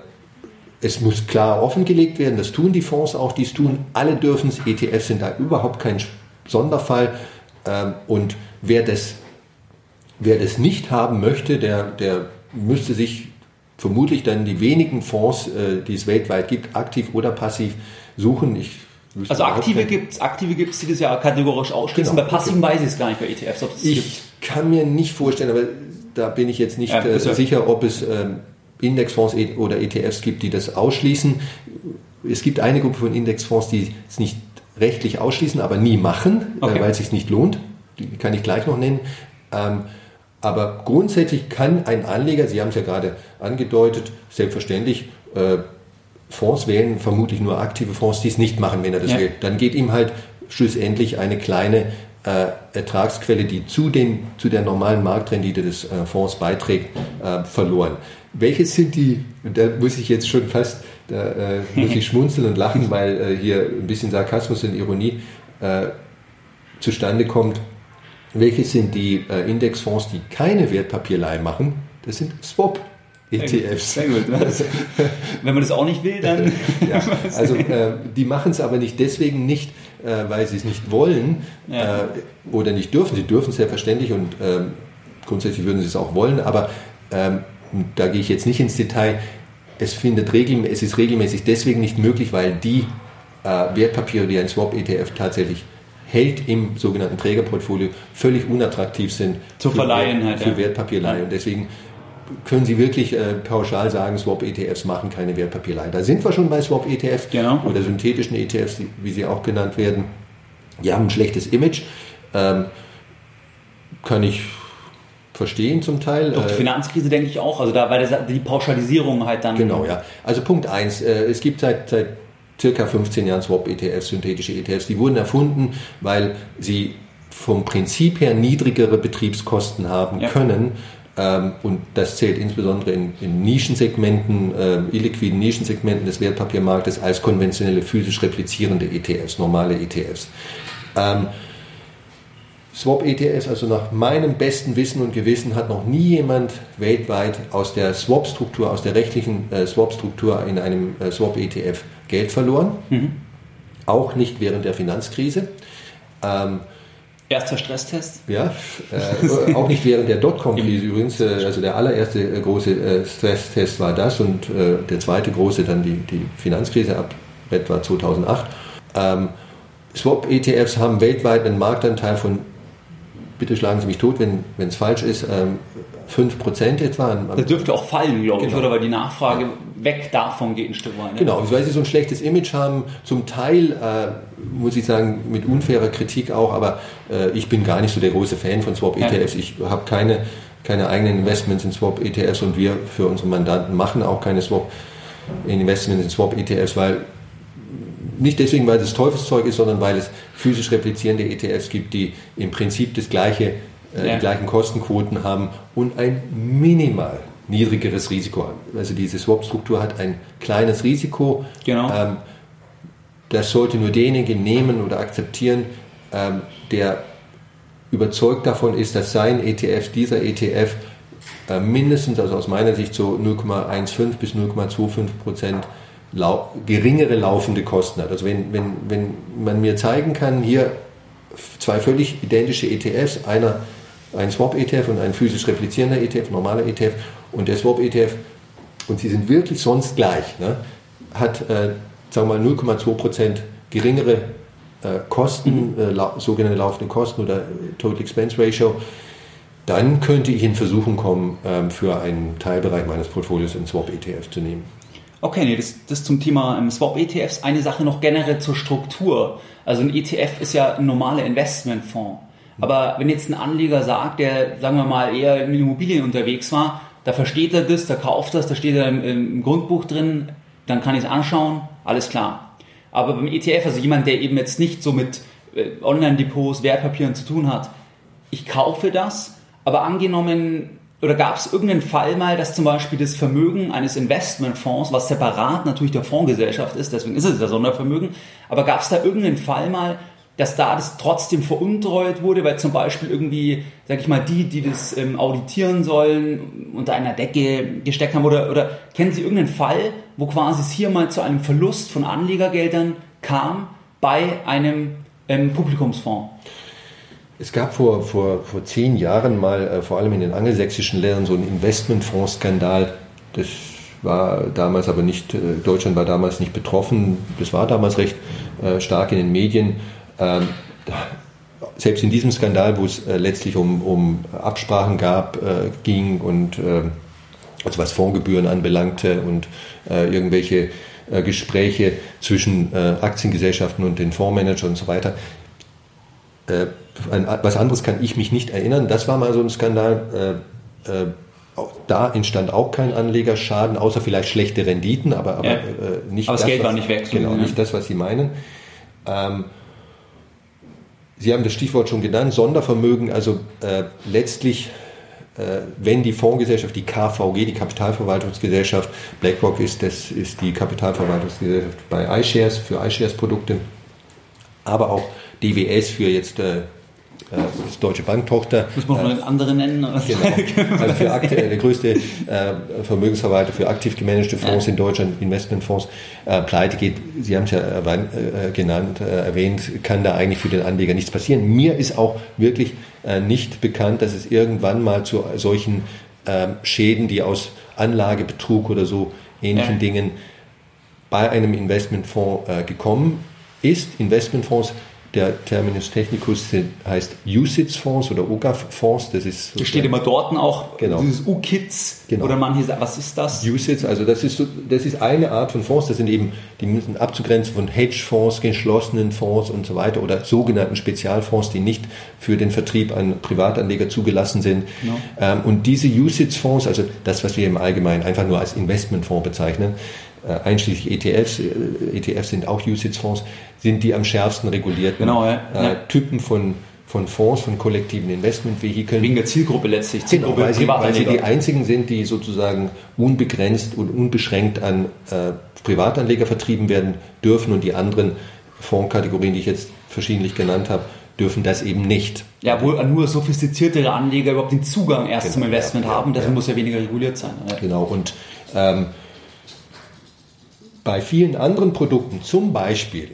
es muss klar offengelegt werden, das tun die Fonds auch, die es tun, alle dürfen es, ETFs sind da überhaupt kein Sonderfall ähm, und wer das, wer das nicht haben möchte, der, der müsste sich vermutlich dann die wenigen Fonds, äh, die es weltweit gibt, aktiv oder passiv suchen. Ich Also aktive kein- gibt's, aktive gibt's, die das ja kategorisch ausschließen. Genau, Bei passiven weiß ich es gar nicht bei ETFs, es gibt. Ich kann mir nicht vorstellen, aber da bin ich jetzt nicht Ja, äh, sicher, ob es ähm, Indexfonds e- oder ETFs gibt, die das ausschließen. Es gibt eine Gruppe von Indexfonds, die es nicht rechtlich ausschließen, aber nie machen, Okay. äh, weil es sich nicht lohnt. Die kann ich gleich noch nennen. Ähm, aber grundsätzlich kann ein Anleger, Sie haben es ja gerade angedeutet, selbstverständlich äh, Fonds wählen, vermutlich nur aktive Fonds, die es nicht machen, wenn er das Ja. will. Dann geht ihm halt schlussendlich eine kleine äh, Ertragsquelle, die zu, den, zu der normalen Marktrendite des äh, Fonds beiträgt, äh, verloren. Welches sind die, da muss ich jetzt schon fast, da äh, muss ich schmunzeln und lachen, weil äh, hier ein bisschen Sarkasmus und Ironie zustande kommt. Welches sind die äh, Indexfonds, die keine Wertpapierleihe machen? Das sind Swap-ETFs. Sehr gut. Wenn man das auch nicht will, dann. Ja, also äh, die machen es aber nicht deswegen nicht, äh, weil sie es nicht wollen Ja. äh, oder nicht dürfen. Sie dürfen es selbstverständlich und ähm, grundsätzlich würden sie es auch wollen, aber ähm, da gehe ich jetzt nicht ins Detail. Es, findet regel, es ist regelmäßig deswegen nicht möglich, weil die äh, Wertpapiere, die ein Swap-ETF tatsächlich hält im sogenannten Trägerportfolio, völlig unattraktiv sind Zu verleihen halt, für ja. Wertpapierleihe. Und deswegen können Sie wirklich äh, pauschal sagen, Swap-ETFs machen keine Wertpapierleihe. Da sind wir schon bei Swap-ETFs Genau. oder synthetischen ETFs, wie sie auch genannt werden. Die haben ein schlechtes Image. Ähm, kann ich verstehen zum Teil. Durch die Äh, Finanzkrise denke ich auch. Also da war die Pauschalisierung halt dann. Genau, ja. Also Punkt eins: äh, es gibt seit, seit circa 15 Jahren Swap-ETFs, synthetische ETFs. Die wurden erfunden, weil sie vom Prinzip her niedrigere Betriebskosten haben Ja. können. Ähm, und das zählt insbesondere in, in Nischensegmenten, äh, illiquiden Nischensegmenten des Wertpapiermarktes als konventionelle physisch replizierende ETFs, normale ETFs. Ähm, Swap-ETFs, also nach meinem besten Wissen und Gewissen, hat noch nie jemand weltweit aus der Swap-Struktur, aus der rechtlichen äh, Swap-Struktur in einem äh, Swap-ETF Geld verloren. Auch nicht während der Finanzkrise. Ähm, Erster Stresstest. ja, äh, auch nicht während der Dotcom-Krise übrigens. Äh, also der allererste äh, große äh, Stresstest war das und äh, der zweite große dann die, die Finanzkrise ab etwa 2008. Ähm, Swap-ETFs haben weltweit einen Marktanteil von bitte schlagen Sie mich tot, wenn es falsch ist, ähm, 5% etwa. Das dürfte auch fallen, glaube ich, Genau. oder? Weil die Nachfrage weg davon geht ein Stück weit. ne? Genau, weil sie so ein schlechtes Image haben, zum Teil, äh, muss ich sagen, mit unfairer Kritik auch, aber äh, ich bin gar nicht so der große Fan von Swap-ETFs. Ich habe keine, keine eigenen Investments in Swap-ETFs und wir für unsere Mandanten machen auch keine Swap-Investments in Swap-ETFs, weil nicht deswegen, weil es Teufelszeug ist, sondern weil es physisch replizierende ETFs gibt, die im Prinzip das gleiche, äh, Ja. die gleichen Kostenquoten haben und ein minimal niedrigeres Risiko haben. Also diese Swap-Struktur hat ein kleines Risiko. Genau. Ähm, das sollte nur derjenige nehmen oder akzeptieren, ähm, der überzeugt davon ist, dass sein ETF, dieser ETF, äh, mindestens, also aus meiner Sicht so 0,15 bis 0,25 Prozent lau geringere laufende Kosten hat. Also wenn, wenn, wenn man mir zeigen kann, hier zwei völlig identische ETFs, einer ein Swap-ETF und ein physisch replizierender ETF, normaler ETF und der Swap-ETF, und sie sind wirklich sonst gleich, ne, hat, äh, sagen wir mal, 0,2 Prozent geringere äh, Kosten, äh, lau sogenannte laufende Kosten oder äh, Total Expense Ratio, dann könnte ich in Versuchung kommen, ähm, für einen Teilbereich meines Portfolios einen Swap-ETF zu nehmen. Okay, nee, das, das zum Thema ähm, Swap-ETFs. Eine Sache noch generell zur Struktur. Also ein ETF ist ja ein normaler Investmentfonds. Aber wenn jetzt ein Anleger sagt, der, sagen wir mal, eher in Immobilien unterwegs war, da versteht er das, da kauft das, da steht er im, im Grundbuch drin, dann kann ich es anschauen, alles klar. Aber beim ETF, also jemand, der eben jetzt nicht so mit äh, Online-Depots, Wertpapieren zu tun hat, ich kaufe das, aber angenommen, oder gab es irgendeinen Fall mal, dass zum Beispiel das Vermögen eines Investmentfonds, was separat natürlich der Fondsgesellschaft ist, deswegen ist es ja Sondervermögen, aber gab es da irgendeinen Fall mal, dass da das trotzdem veruntreut wurde, weil zum Beispiel irgendwie, sag ich mal, die, die das ähm, auditieren sollen, unter einer Decke gesteckt haben oder, oder kennen Sie irgendeinen Fall, wo quasi es hier mal zu einem Verlust von Anlegergeldern kam bei einem ähm, Publikumsfonds? Es gab vor, vor, vor zehn Jahren mal, äh, vor allem in den angelsächsischen Ländern, so einen Investmentfondsskandal. Das war damals aber nicht, äh, Deutschland war damals nicht betroffen. Das war damals recht äh, stark in den Medien. Ähm, selbst in diesem Skandal, wo es äh, letztlich um, um Absprachen gab, äh, ging und äh, also was Fondsgebühren anbelangte und äh, irgendwelche Gespräche zwischen Aktiengesellschaften und den Fondsmanagern und so weiter. An was anderes kann ich mich nicht erinnern. Das war mal so ein Skandal. Äh, äh, da entstand auch kein Anlegerschaden, außer vielleicht schlechte Renditen, aber, aber Ja. äh, nicht Aber das Geld was, war nicht weg, Genau, ja. nicht das, was Sie meinen. Ähm, Sie haben das Stichwort schon genannt, Sondervermögen, also äh, letztlich, äh, wenn die Fondsgesellschaft, die KVG, die Kapitalverwaltungsgesellschaft, BlackRock ist, das ist die Kapitalverwaltungsgesellschaft bei iShares, für iShares-Produkte, aber auch DWS für jetzt äh, das Deutsche Bank-Tochter. Muss man noch einen anderen nennen? Genau. Also für aktuell der größte äh, Vermögensverwalter für aktiv gemanagte Fonds in Deutschland, Investmentfonds, äh, pleite geht, Sie haben es ja erwähnt, äh, genannt, äh, erwähnt, kann da eigentlich für den Anleger nichts passieren. Mir ist auch wirklich äh, nicht bekannt, dass es irgendwann mal zu solchen ähm, Schäden, die aus Anlagebetrug oder so ähnlichen Ja. Dingen bei einem Investmentfonds äh, gekommen ist. Investmentfonds, der Terminus technicus heißt USITS-Fonds oder OGAF-Fonds. Das ist Da steht immer dort auch Genau. dieses U-Kids Genau. oder manche sagen, was ist das? USITS, also das ist, so, das ist eine Art von Fonds, das sind eben, die müssen abzugrenzen von Hedgefonds, geschlossenen Fonds und so weiter oder sogenannten Spezialfonds, die nicht für den Vertrieb an Privatanleger zugelassen sind. Genau. Ähm, und diese USITS-Fonds, also das, was wir im Allgemeinen einfach nur als Investmentfonds bezeichnen, einschließlich ETFs, äh, ETFs sind auch USITS-Fonds, sind die am schärfsten regulierten Genau, ja. äh, Ja. Typen von, von Fonds, von kollektiven Investmentvehikeln. Wegen der Zielgruppe letztlich. Genau, Zielgruppe weil sie, weil sie die einzigen sind, die sozusagen unbegrenzt und unbeschränkt an äh, Privatanleger vertrieben werden dürfen und die anderen Fondskategorien, die ich jetzt verschiedentlich genannt habe, dürfen das eben nicht. Ja, wo nur sophistiziertere Anleger überhaupt den Zugang erst Genau, zum Investment ja, haben, deswegen ja. muss ja weniger reguliert sein. Ja. Genau. Und ähm, bei vielen anderen Produkten, zum Beispiel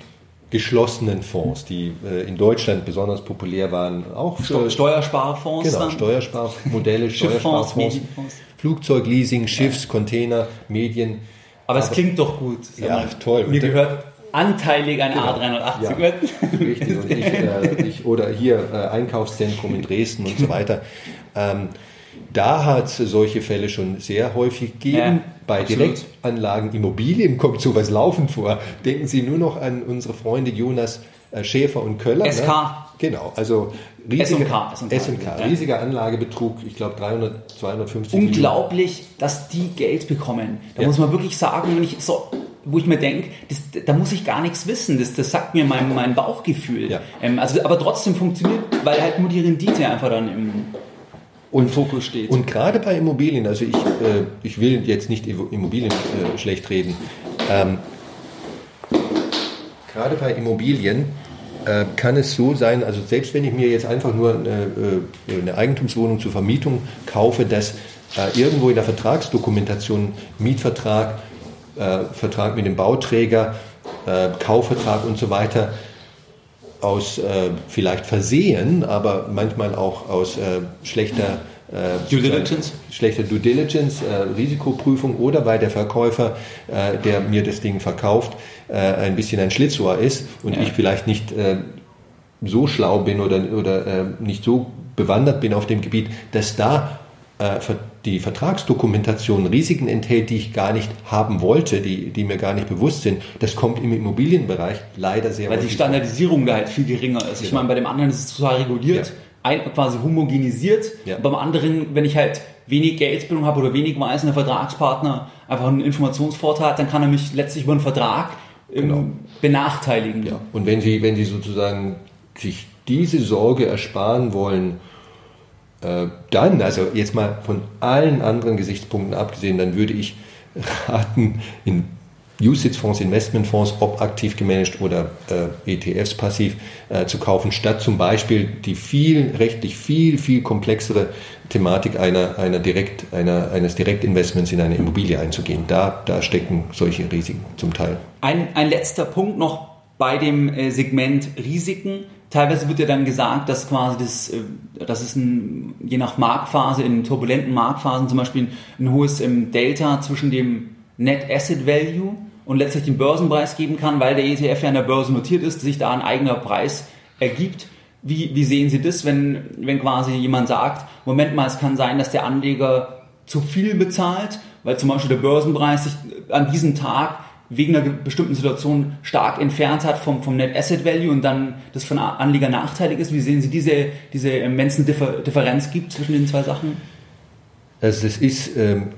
geschlossenen Fonds, die äh, in Deutschland besonders populär waren, auch für Steuersparfonds Genau, dann. Steuersparmodelle, Steuersparfonds, Medienfonds. Flugzeugleasing, Schiffs, Container, Medien. Aber es klingt doch gut. Ja, mal, toll. Mir gehört anteilig ein Genau. A380 Ja. Richtig, ich, äh, ich, oder hier äh, Einkaufszentrum in Dresden und so weiter. Ähm, da hat es solche Fälle schon sehr häufig gegeben. Ja, Bei absolut. Direktanlagen, Immobilien kommt sowas laufend vor. Denken Sie nur noch an unsere Freunde Jonas äh, Schäfer und Köller. SK. Ne? Genau, also riesige, S&K, S&K, riesiger Anlagebetrug, ich glaube 300, 250 Unglaublich, dass die Geld bekommen. Da Ja. muss man wirklich sagen, wenn ich so, wo ich mir denke, da muss ich gar nichts wissen. Das, das sagt mir mein, mein Bauchgefühl. Ja. Ähm, also, aber trotzdem funktioniert, weil halt nur die Rendite einfach dann im, im Fokus steht. Und gerade bei Immobilien, also ich, äh, ich will jetzt nicht Immobilien äh, schlecht reden, ähm, gerade bei Immobilien äh, kann es so sein, also selbst wenn ich mir jetzt einfach nur eine, äh, eine Eigentumswohnung zur Vermietung kaufe, dass äh, irgendwo in der Vertragsdokumentation Mietvertrag, äh, Vertrag mit dem Bauträger, Kaufvertrag und so weiter aus äh, vielleicht Versehen, aber manchmal auch aus äh, schlechter äh, Due Diligence? schlechter Due Diligence, äh, Risikoprüfung oder weil der Verkäufer, äh, der mir das Ding verkauft, ein bisschen ein Schlitzohr ist und Ja. ich vielleicht nicht so schlau bin oder, oder nicht so bewandert bin auf dem Gebiet, dass da die Vertragsdokumentation Risiken enthält, die ich gar nicht haben wollte, die, die mir gar nicht bewusst sind. Das kommt im Immobilienbereich leider sehr weil die häufig. Standardisierung da halt viel geringer ist. Ich meine, bei dem anderen ist es total reguliert, Ja. ein, quasi homogenisiert. Ja. Beim anderen, wenn ich halt wenig Geldbildung habe oder wenig weiß und der Vertragspartner einfach einen Informationsvorteil hat, dann kann er mich letztlich über einen Vertrag ähm, Genau. benachteiligen. Ja. Und wenn Sie, wenn Sie sozusagen sich diese Sorge ersparen wollen, äh, dann, also jetzt mal von allen anderen Gesichtspunkten abgesehen, dann würde ich raten, in USITS-Fonds, Investmentfonds, ob aktiv gemanagt oder äh, ETFs passiv äh, zu kaufen, statt zum Beispiel die viel, rechtlich viel, viel komplexere Thematik einer, einer Direkt, einer, eines Direktinvestments in eine Immobilie einzugehen. Da, da stecken solche Risiken zum Teil. Ein, ein letzter Punkt noch bei dem äh, Segment Risiken. Teilweise wird ja dann gesagt, dass quasi das, äh, dass es ein, je nach Marktphase, in turbulenten Marktphasen zum Beispiel ein hohes ähm, Delta zwischen dem Net Asset Value und letztlich den Börsenpreis geben kann, weil der ETF ja an der Börse notiert ist, sich da ein eigener Preis ergibt. Wie, wie sehen Sie das, wenn, wenn quasi jemand sagt, Moment mal, es kann sein, dass der Anleger zu viel bezahlt, weil zum Beispiel der Börsenpreis sich an diesem Tag wegen einer bestimmten Situation stark entfernt hat vom, vom Net Asset Value und dann das einen Anleger nachteilig ist. Wie sehen Sie diese, diese immensen Differ Differenz gibt zwischen den zwei Sachen? Also es ist ähm,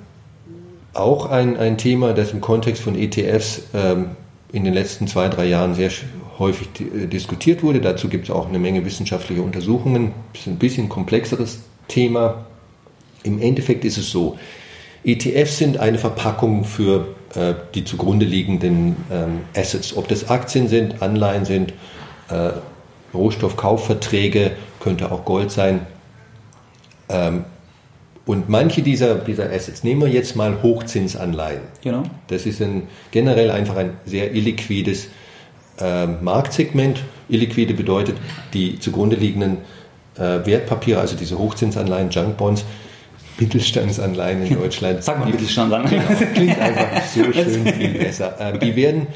auch ein, ein Thema, das im Kontext von ETFs ähm, in den letzten zwei, drei Jahren sehr häufig äh, diskutiert wurde. Dazu gibt es auch eine Menge wissenschaftlicher Untersuchungen. Das ist ein bisschen komplexeres Thema. Im Endeffekt ist es so, ETFs sind eine Verpackung für äh, die zugrunde liegenden ähm, Assets. Ob das Aktien sind, Anleihen sind, äh, Rohstoffkaufverträge, könnte auch Gold sein. Ähm, und manche dieser, dieser Assets, nehmen wir jetzt mal Hochzinsanleihen. Genau. Das ist ein, generell einfach ein sehr illiquides äh, Marktsegment. Illiquide bedeutet, die zugrunde liegenden äh, Wertpapiere, also diese Hochzinsanleihen, Junkbonds, Mittelstandsanleihen in Deutschland. Sag mal die- Mittelstand an. Klingt einfach so schön viel besser. Ähm, die werden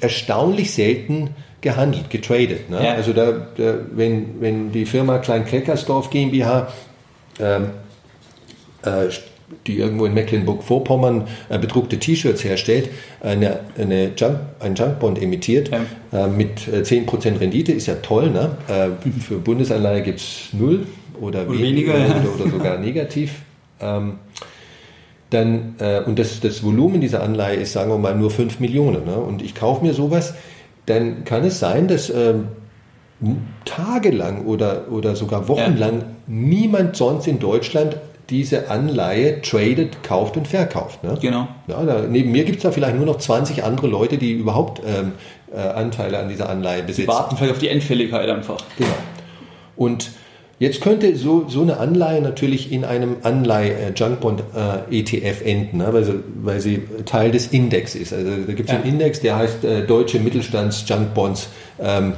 erstaunlich selten gehandelt, getradet. Ne? Ja. Also da, da, wenn, wenn die Firma Klein-Kleckersdorf GmbH, ähm, äh, die irgendwo in Mecklenburg-Vorpommern äh, bedruckte T-Shirts herstellt, eine, eine Junk, ein Junkbond emittiert Ja. äh, mit äh, 10% Rendite, ist ja toll. Ne? Äh, für Bundesanleihe gibt es null oder, Oder we- weniger, ja. oder, oder sogar negativ. Ähm, dann, äh, und das, das Volumen dieser Anleihe ist, sagen wir mal, nur 5 Millionen. Ne? Und ich kaufe mir sowas, dann kann es sein, dass ähm, tagelang oder, oder sogar wochenlang niemand sonst in Deutschland diese Anleihe tradet, kauft und verkauft. Ne? Genau. Ja, da, neben mir gibt es da vielleicht nur noch 20 andere Leute, die überhaupt ähm, äh, Anteile an dieser Anleihe besitzen. warten vielleicht auf die Endfälligkeit einfach. Genau. Und jetzt könnte so, so eine Anleihe natürlich in einem Anleihe-Junkbond-ETF enden, ne? weil, sie, weil sie Teil des Index ist. Also da gibt es Ja. einen Index, der heißt äh, Deutsche Mittelstands-Junkbonds, ähm,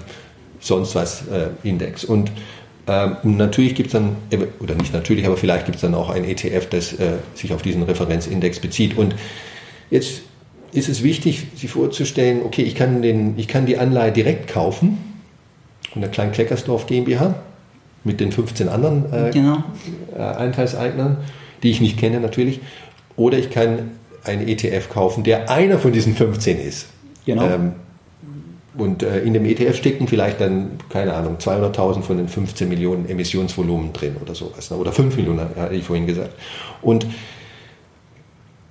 sonst was äh, Index. Und ähm, natürlich gibt es dann, oder nicht natürlich, aber vielleicht gibt es dann auch ein ETF, das äh, sich auf diesen Referenzindex bezieht. Und jetzt ist es wichtig, sich vorzustellen, okay, ich kann, den, ich kann die Anleihe direkt kaufen von der kleinen Kleckersdorf GmbH mit den 15 anderen äh, genau. äh, Anteilseignern, die ich nicht kenne natürlich. Oder ich kann einen ETF kaufen, der einer von diesen 15 ist. Genau. Ähm, und äh, in dem ETF stecken vielleicht dann, keine Ahnung, 200.000 von den 15 Millionen Emissionsvolumen drin oder sowas. Ne? Oder 5 Millionen, hatte ich vorhin gesagt. Und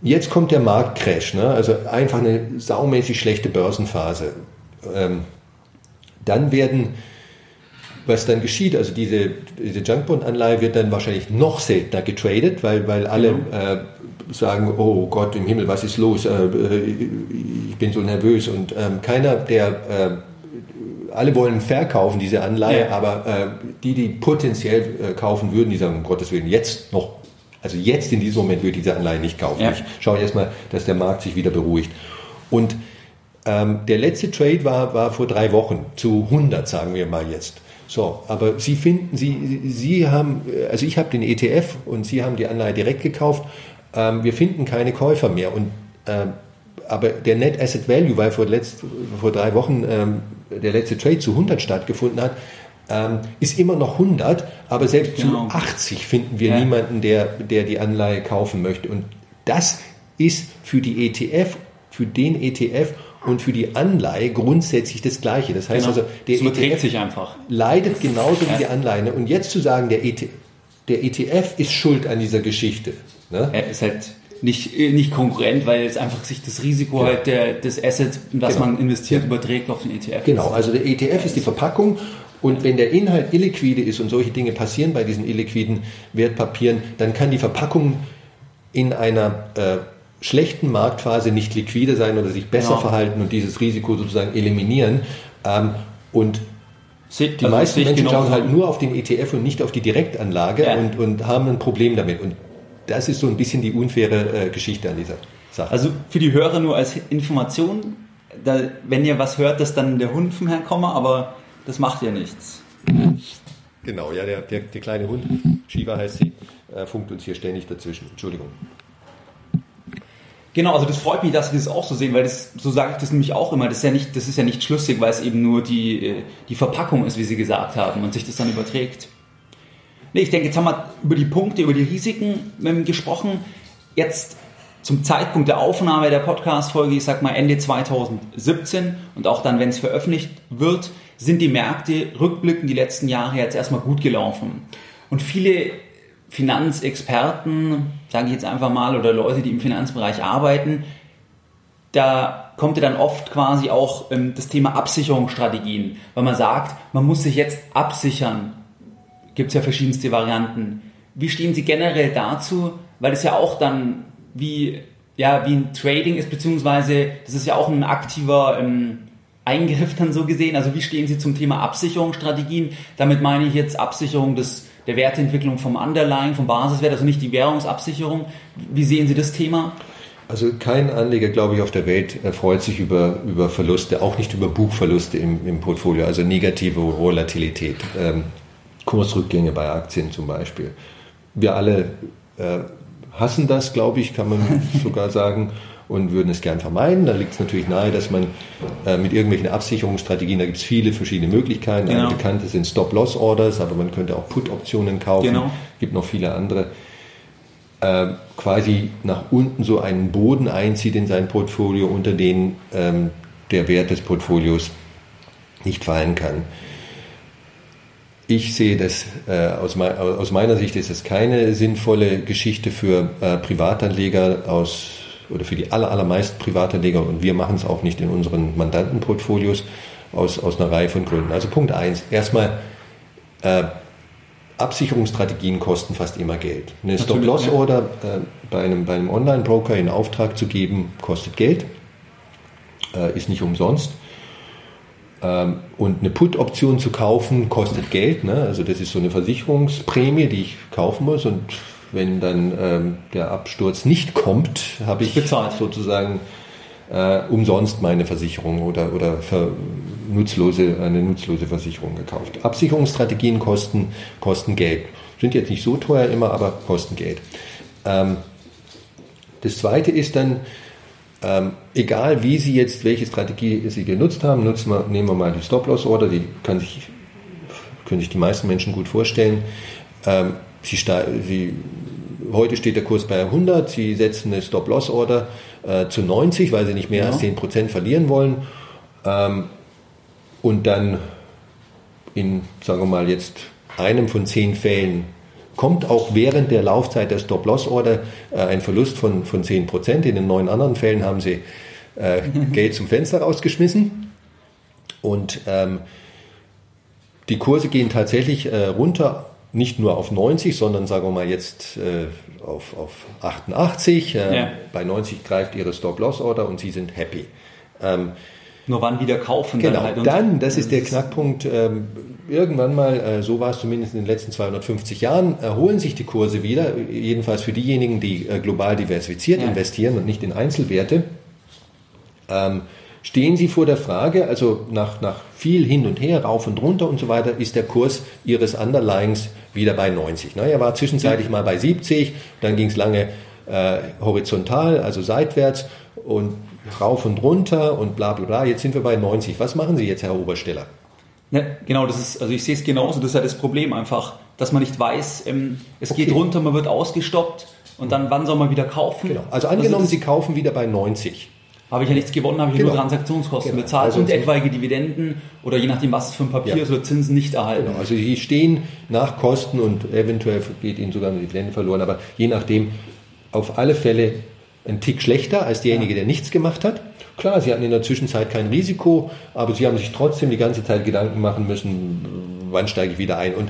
jetzt kommt der Marktcrash, ne? also einfach eine saumäßig schlechte Börsenphase. Ähm, dann werden was dann geschieht, also diese, diese Junkbond-Anleihe wird dann wahrscheinlich noch seltener getradet, weil, weil alle mhm. äh, sagen, oh Gott im Himmel, was ist los? Äh, ich bin so nervös und ähm, keiner, der äh, alle wollen verkaufen diese Anleihe, ja. aber äh, die, die potenziell äh, kaufen würden, die sagen, um Gottes Willen, jetzt noch, also jetzt in diesem Moment würde ich diese Anleihe nicht kaufen. Ja. Ich schaue erstmal, dass der Markt sich wieder beruhigt. Und ähm, der letzte Trade war, war vor drei Wochen zu 100, sagen wir mal jetzt. So, aber Sie finden, Sie, Sie haben, also ich habe den ETF und Sie haben die Anleihe direkt gekauft. Ähm, wir finden keine Käufer mehr. Und, ähm, aber der Net Asset Value, weil vor, letzt, vor drei Wochen ähm, der letzte Trade zu 100 stattgefunden hat, ähm, ist immer noch 100, aber selbst genau. zu 80 finden wir ja. niemanden, der, der die Anleihe kaufen möchte. Und das ist für die ETF, für den ETF und für die Anleihe grundsätzlich das Gleiche. Das heißt genau. also, der ETF sich einfach. leidet genauso ja. wie die Anleihe. Und jetzt zu sagen, der, ETF, der ETF ist schuld an dieser Geschichte. Ne? Er ist halt nicht, nicht konkurrent, weil es einfach sich das Risiko ja. halt der, des Assets, was genau. man investiert, ja. überträgt auf den ETF. Genau, also der ETF ist die Verpackung und wenn der Inhalt illiquide ist und solche Dinge passieren bei diesen illiquiden Wertpapieren, dann kann die Verpackung in einer äh, schlechten Marktphase nicht liquide sein oder sich besser genau. verhalten und dieses Risiko sozusagen eliminieren. Ähm, und die also meisten Menschen genau schauen halt nur auf den ETF und nicht auf die Direktanlage ja. und, und haben ein Problem damit. Und das ist so ein bisschen die unfaire äh, Geschichte an dieser Sache. Also für die Hörer nur als Information, da, wenn ihr was hört, dass dann der Hund vom Herrn komme, aber das macht ja nichts. Genau, ja, der, der, der kleine Hund, Shiva heißt sie, äh, funkt uns hier ständig dazwischen. Entschuldigung. Genau, also das freut mich, dass Sie das auch so sehen, weil das, so sage ich das nämlich auch immer, das ist ja nicht, das ist ja nicht schlüssig, weil es eben nur die, äh, die Verpackung ist, wie Sie gesagt haben, und sich das dann überträgt. Nee, ich denke, jetzt haben wir über die Punkte, über die Risiken ähm, gesprochen. Jetzt zum Zeitpunkt der Aufnahme der Podcast-Folge, ich sag mal Ende 2017 und auch dann, wenn es veröffentlicht wird, sind die Märkte rückblickend die letzten Jahre jetzt erstmal gut gelaufen. Und viele Finanzexperten, sage ich jetzt einfach mal, oder Leute, die im Finanzbereich arbeiten, da kommt ja dann oft quasi auch ähm, das Thema Absicherungsstrategien, weil man sagt, man muss sich jetzt absichern. Gibt es ja verschiedenste Varianten. Wie stehen Sie generell dazu? Weil das ja auch dann wie, ja, wie ein Trading ist, beziehungsweise das ist ja auch ein aktiver ähm, Eingriff dann so gesehen. Also wie stehen Sie zum Thema Absicherungsstrategien? Damit meine ich jetzt Absicherung des der Wertentwicklung vom Underlying, vom Basiswert, also nicht die Währungsabsicherung. Wie sehen Sie das Thema? Also kein Anleger, glaube ich, auf der Welt freut sich über, über Verluste, auch nicht über Buchverluste im, im Portfolio, also negative Volatilität, ähm, Kursrückgänge bei Aktien zum Beispiel. Wir alle äh, hassen das, glaube ich, kann man sogar sagen und würden es gern vermeiden. Da liegt es natürlich nahe, dass man äh, mit irgendwelchen Absicherungsstrategien, da gibt es viele verschiedene Möglichkeiten. Genau. Eine bekannte sind Stop-Loss-Orders, aber man könnte auch Put-Optionen kaufen. Genau. gibt noch viele andere. Äh, quasi nach unten so einen Boden einzieht in sein Portfolio, unter den ähm, der Wert des Portfolios nicht fallen kann. Ich sehe das, äh, aus, mein, aus, meiner Sicht ist es keine sinnvolle Geschichte für äh, Privatanleger aus oder für die aller, allermeisten Privatanleger und wir machen es auch nicht in unseren Mandantenportfolios aus, aus einer Reihe von Gründen. Also Punkt eins: erstmal äh, Absicherungsstrategien kosten fast immer Geld. Eine Stop-Loss-Order äh, bei einem, bei einem Online-Broker in Auftrag zu geben, kostet Geld, äh, ist nicht umsonst. Ähm, und eine Put-Option zu kaufen, kostet Geld. Ne? Also das ist so eine Versicherungsprämie, die ich kaufen muss und wenn dann ähm, der Absturz nicht kommt, habe ich bezahlt. sozusagen äh, umsonst meine Versicherung oder, oder nutzlose, eine nutzlose Versicherung gekauft. Absicherungsstrategien kosten, kosten Geld. Sind jetzt nicht so teuer immer, aber kosten Geld. Ähm, das zweite ist dann, Ähm, egal wie Sie jetzt, welche Strategie Sie genutzt haben, nutzen wir, nehmen wir mal die Stop-Loss-Order, die kann sich, können sich die meisten Menschen gut vorstellen. Ähm, Sie, Sie, heute steht der Kurs bei 100, Sie setzen eine Stop-Loss-Order äh, zu 90, weil Sie nicht mehr ja. als 10% verlieren wollen. Ähm, und dann in, sagen wir mal, jetzt einem von zehn Fällen kommt auch während der Laufzeit der Stop-Loss-Order äh, ein Verlust von, von 10 Prozent. In den neun anderen Fällen haben sie äh, Geld zum Fenster rausgeschmissen. Und ähm, die Kurse gehen tatsächlich äh, runter, nicht nur auf 90, sondern sagen wir mal jetzt äh, auf, auf 88. Äh, ja. Bei 90 greift ihre Stop-Loss-Order und sie sind happy. Ähm, nur wann wieder kaufen. Genau, dann, halt dann das ist der Knackpunkt, ähm, irgendwann mal, äh, so war es zumindest in den letzten 250 Jahren, erholen sich die Kurse wieder, jedenfalls für diejenigen, die äh, global diversifiziert ja. investieren und nicht in Einzelwerte. Ähm, stehen Sie vor der Frage, also nach, nach viel hin und her, rauf und runter und so weiter, ist der Kurs Ihres Underlyings wieder bei 90. Na, er war zwischenzeitlich ja. mal bei 70, dann ging es lange äh, horizontal, also seitwärts und rauf und runter und bla bla bla. Jetzt sind wir bei 90. Was machen Sie jetzt, Herr Obersteller? Ja, genau, das ist, also ich sehe es genauso, das ist ja das Problem einfach, dass man nicht weiß, ähm, es okay. geht runter, man wird ausgestoppt und dann wann soll man wieder kaufen? Genau. Also angenommen, also Sie kaufen wieder bei 90. Habe ich ja nichts gewonnen, habe ich genau. nur Transaktionskosten genau. bezahlt also und etwaige Dividenden oder je nachdem, was es für ein Papier ja. ist, oder Zinsen nicht erhalten. Genau. Also Sie stehen nach Kosten und eventuell geht Ihnen sogar eine Dividende verloren, aber je nachdem auf alle Fälle ein Tick schlechter als derjenige, der nichts gemacht hat. Klar, sie hatten in der Zwischenzeit kein Risiko, aber sie haben sich trotzdem die ganze Zeit Gedanken machen müssen, wann steige ich wieder ein. Und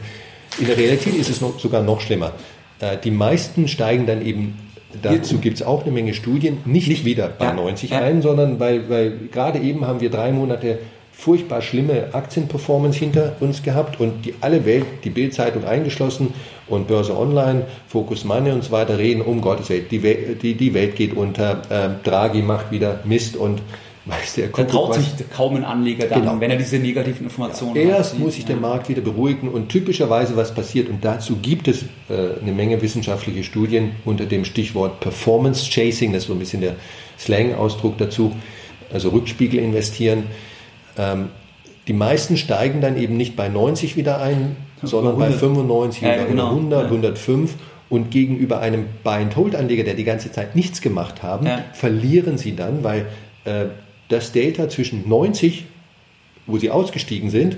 in der Realität ist es noch, sogar noch schlimmer. Äh, die meisten steigen dann eben, dazu gibt es auch eine Menge Studien, nicht, nicht wieder bei ja, 90 ja. ein, sondern weil, weil gerade eben haben wir drei Monate furchtbar schlimme Aktienperformance hinter uns gehabt und die alle Welt, die Bildzeitung eingeschlossen und Börse Online, Focus Money und so weiter reden, um Gottes Willen, die, Welt, die, die Welt geht unter, äh, Draghi macht wieder Mist und weiß der Dann traut sich kaum ein Anleger dann, genau. wenn er diese negativen Informationen ja, Erst hat. muss sich der Markt wieder beruhigen und typischerweise was passiert und dazu gibt es äh, eine Menge wissenschaftliche Studien unter dem Stichwort Performance Chasing, das ist so ein bisschen der Slang-Ausdruck dazu, also Rückspiegel investieren ähm, die meisten steigen dann eben nicht bei 90 wieder ein, sondern bei 95 ja, oder genau. 100, ja. 105 und gegenüber einem Buy-and-Hold-Anleger, der die ganze Zeit nichts gemacht haben, ja. verlieren sie dann, weil äh, das Delta zwischen 90, wo sie ausgestiegen sind,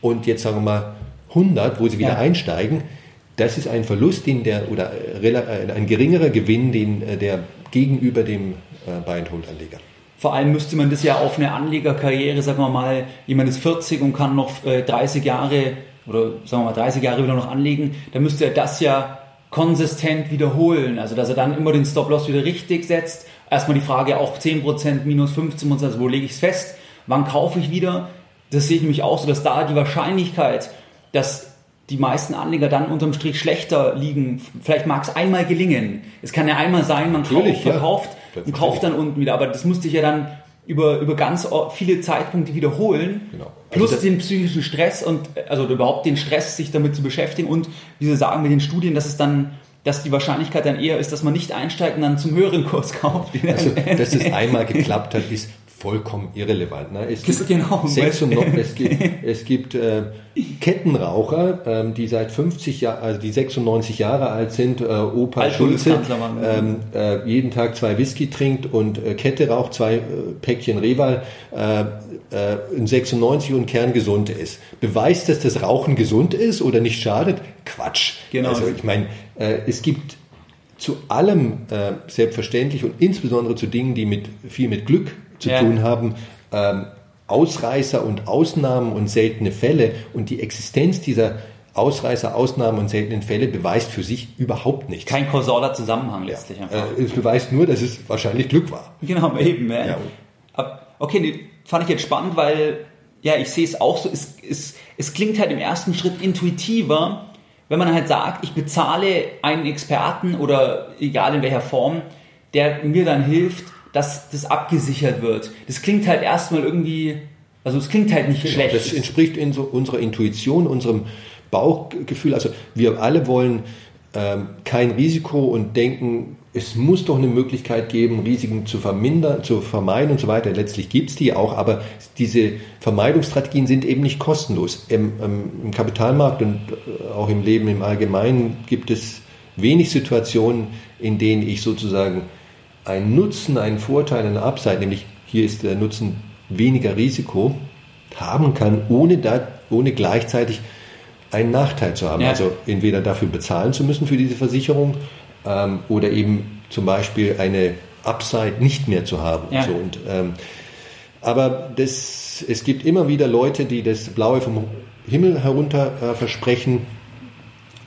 und jetzt sagen wir mal 100, wo sie wieder ja. einsteigen, das ist ein Verlust, den der oder äh, äh, ein geringerer Gewinn, den äh, der gegenüber dem Buy-and-Hold-Anleger. Vor allem müsste man das ja auf eine Anlegerkarriere, sagen wir mal, jemand ist 40 und kann noch 30 äh, Jahre oder sagen wir mal 30 Jahre wieder noch anlegen, dann müsste er das ja konsistent wiederholen. Also dass er dann immer den Stop-Loss wieder richtig setzt. Erstmal die Frage auch 10%, minus 15%, also wo lege ich es fest? Wann kaufe ich wieder? Das sehe ich nämlich auch so, dass da die Wahrscheinlichkeit, dass die meisten Anleger dann unterm Strich schlechter liegen. Vielleicht mag es einmal gelingen. Es kann ja einmal sein, man kauft, verkauft ja. und kauft dann unten wieder. Aber das musste ich ja dann über, über ganz viele Zeitpunkte wiederholen. Genau. Also plus den psychischen Stress und also überhaupt den Stress, sich damit zu beschäftigen und wie Sie sagen mit den Studien, dass es dann dass die Wahrscheinlichkeit dann eher ist, dass man nicht einsteigt und dann zum höheren Kurs kauft. Also, dass es einmal geklappt hat, ist vollkommen irrelevant. Ne? Es gibt, genau, es gibt, es gibt äh, Kettenraucher, ähm, die seit 50 Jahren, also die 96 Jahre alt sind, äh, Opa Alt Schulze, ähm, äh, jeden Tag zwei Whisky trinkt und äh, Kette raucht, zwei äh, Päckchen Reval, äh, äh, 96 und kerngesund ist. Beweist das, dass Rauchen gesund ist oder nicht schadet? Quatsch. Genau. Also ich meine, äh, es gibt zu allem äh, selbstverständlich und insbesondere zu Dingen, die mit viel mit Glück zu ja. tun haben, ähm, Ausreißer und Ausnahmen und seltene Fälle und die Existenz dieser Ausreißer, Ausnahmen und seltenen Fälle beweist für sich überhaupt nichts. Kein kausaler Zusammenhang letztlich. Ja. Äh, es beweist nur, dass es wahrscheinlich Glück war. Genau, eben. Ja. ja. Okay, fand ich jetzt spannend, weil ja, ich sehe es auch so, es, es, es klingt halt im ersten Schritt intuitiver, wenn man halt sagt, ich bezahle einen Experten oder egal in welcher Form, der mir dann hilft, dass das abgesichert wird. Das klingt halt erstmal irgendwie, also es klingt halt nicht genau, schlecht. Das entspricht in so unserer Intuition, unserem Bauchgefühl. Also wir alle wollen ähm, kein Risiko und denken es muss doch eine Möglichkeit geben, Risiken zu vermindern, zu vermeiden und so weiter. Letztlich gibt es die auch, aber diese Vermeidungsstrategien sind eben nicht kostenlos. Im, Im, Kapitalmarkt und äh, auch im Leben im Allgemeinen gibt es wenig Situationen, in denen ich sozusagen einen Nutzen, einen Vorteil, eine Upside, nämlich hier ist der Nutzen weniger Risiko, haben kann, ohne, da, ohne gleichzeitig einen Nachteil zu haben. Ja. Also entweder dafür bezahlen zu müssen für diese Versicherung ähm, oder eben zum Beispiel eine Upside nicht mehr zu haben. Ja. So, und, ähm, aber das, es gibt immer wieder Leute, die das Blaue vom Himmel herunter äh, versprechen.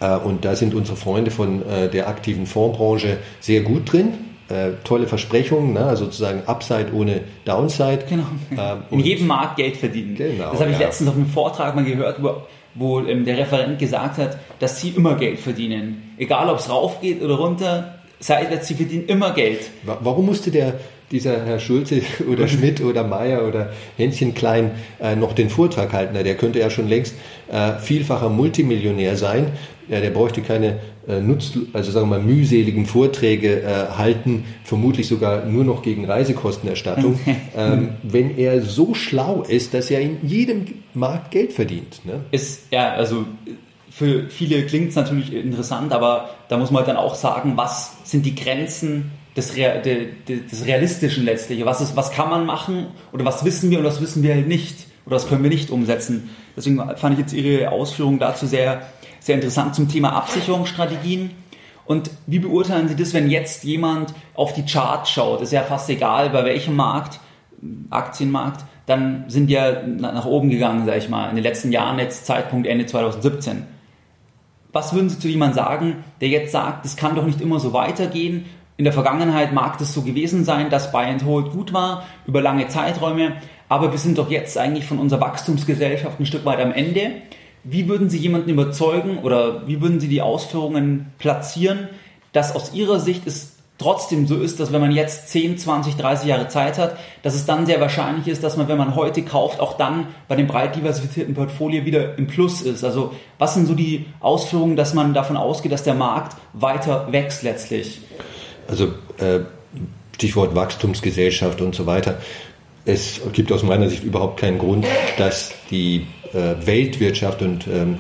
Äh, und da sind unsere Freunde von äh, der aktiven Fondsbranche sehr gut drin. Äh, tolle Versprechungen, ne? also sozusagen Upside ohne Downside. Genau. Ähm, In jedem Markt Geld verdienen. Genau, das habe ich ja. letztens auf einem Vortrag mal gehört, wo wo ähm, der Referent gesagt hat, dass sie immer Geld verdienen. Egal ob es rauf geht oder runter, seitwärts, sie verdienen immer Geld. Warum musste der, dieser Herr Schulze oder Schmidt oder Meier oder Hänschen Klein äh, noch den Vortrag halten? Der könnte ja schon längst äh, vielfacher Multimillionär sein. Ja, der bräuchte keine äh, nutz, also sagen wir mal mühseligen Vorträge äh, halten, vermutlich sogar nur noch gegen Reisekostenerstattung, ähm, wenn er so schlau ist, dass er in jedem Markt Geld verdient. Ne? Ist ja also für viele klingt es natürlich interessant, aber da muss man dann auch sagen, was sind die Grenzen des, Real, des Realistischen letztlich? Was, ist, was kann man machen oder was wissen wir und was wissen wir halt nicht oder was können wir nicht umsetzen? Deswegen fand ich jetzt Ihre Ausführungen dazu sehr sehr interessant zum Thema Absicherungsstrategien. Und wie beurteilen Sie das, wenn jetzt jemand auf die Charts schaut? Ist ja fast egal, bei welchem Markt, Aktienmarkt, dann sind ja nach oben gegangen, sage ich mal, in den letzten Jahren, jetzt Zeitpunkt Ende 2017. Was würden Sie zu jemandem sagen, der jetzt sagt, das kann doch nicht immer so weitergehen? In der Vergangenheit mag das so gewesen sein, dass Buy and Hold gut war, über lange Zeiträume, aber wir sind doch jetzt eigentlich von unserer Wachstumsgesellschaft ein Stück weit am Ende. Wie würden Sie jemanden überzeugen oder wie würden Sie die Ausführungen platzieren, dass aus Ihrer Sicht es trotzdem so ist, dass wenn man jetzt 10, 20, 30 Jahre Zeit hat, dass es dann sehr wahrscheinlich ist, dass man, wenn man heute kauft, auch dann bei dem breit diversifizierten Portfolio wieder im Plus ist. Also was sind so die Ausführungen, dass man davon ausgeht, dass der Markt weiter wächst letztlich? Also äh, Stichwort Wachstumsgesellschaft und so weiter. Es gibt aus meiner Sicht überhaupt keinen Grund, dass die äh, Weltwirtschaft und ähm,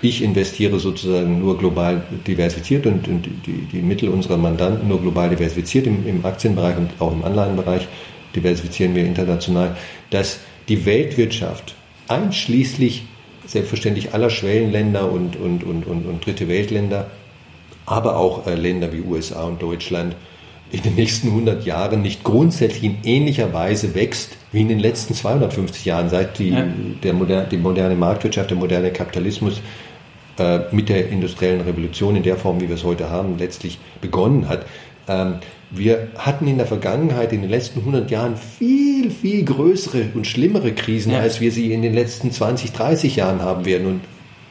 ich investiere sozusagen nur global diversifiziert und, und die, die, Mittel unserer Mandanten nur global diversifiziert im, im, Aktienbereich und auch im Anleihenbereich diversifizieren wir international, dass die Weltwirtschaft einschließlich selbstverständlich aller Schwellenländer und, und, und, und, und dritte Weltländer, aber auch äh, Länder wie USA und Deutschland in den nächsten 100 Jahren nicht grundsätzlich in ähnlicher Weise wächst wie in den letzten 250 Jahren, seit die, ja. der moderne, die moderne Marktwirtschaft, der moderne Kapitalismus äh, mit der industriellen Revolution in der Form, wie wir es heute haben, letztlich begonnen hat. Ähm, wir hatten in der Vergangenheit, in den letzten 100 Jahren, viel, viel größere und schlimmere Krisen, ja. als wir sie in den letzten 20, 30 Jahren haben werden. Und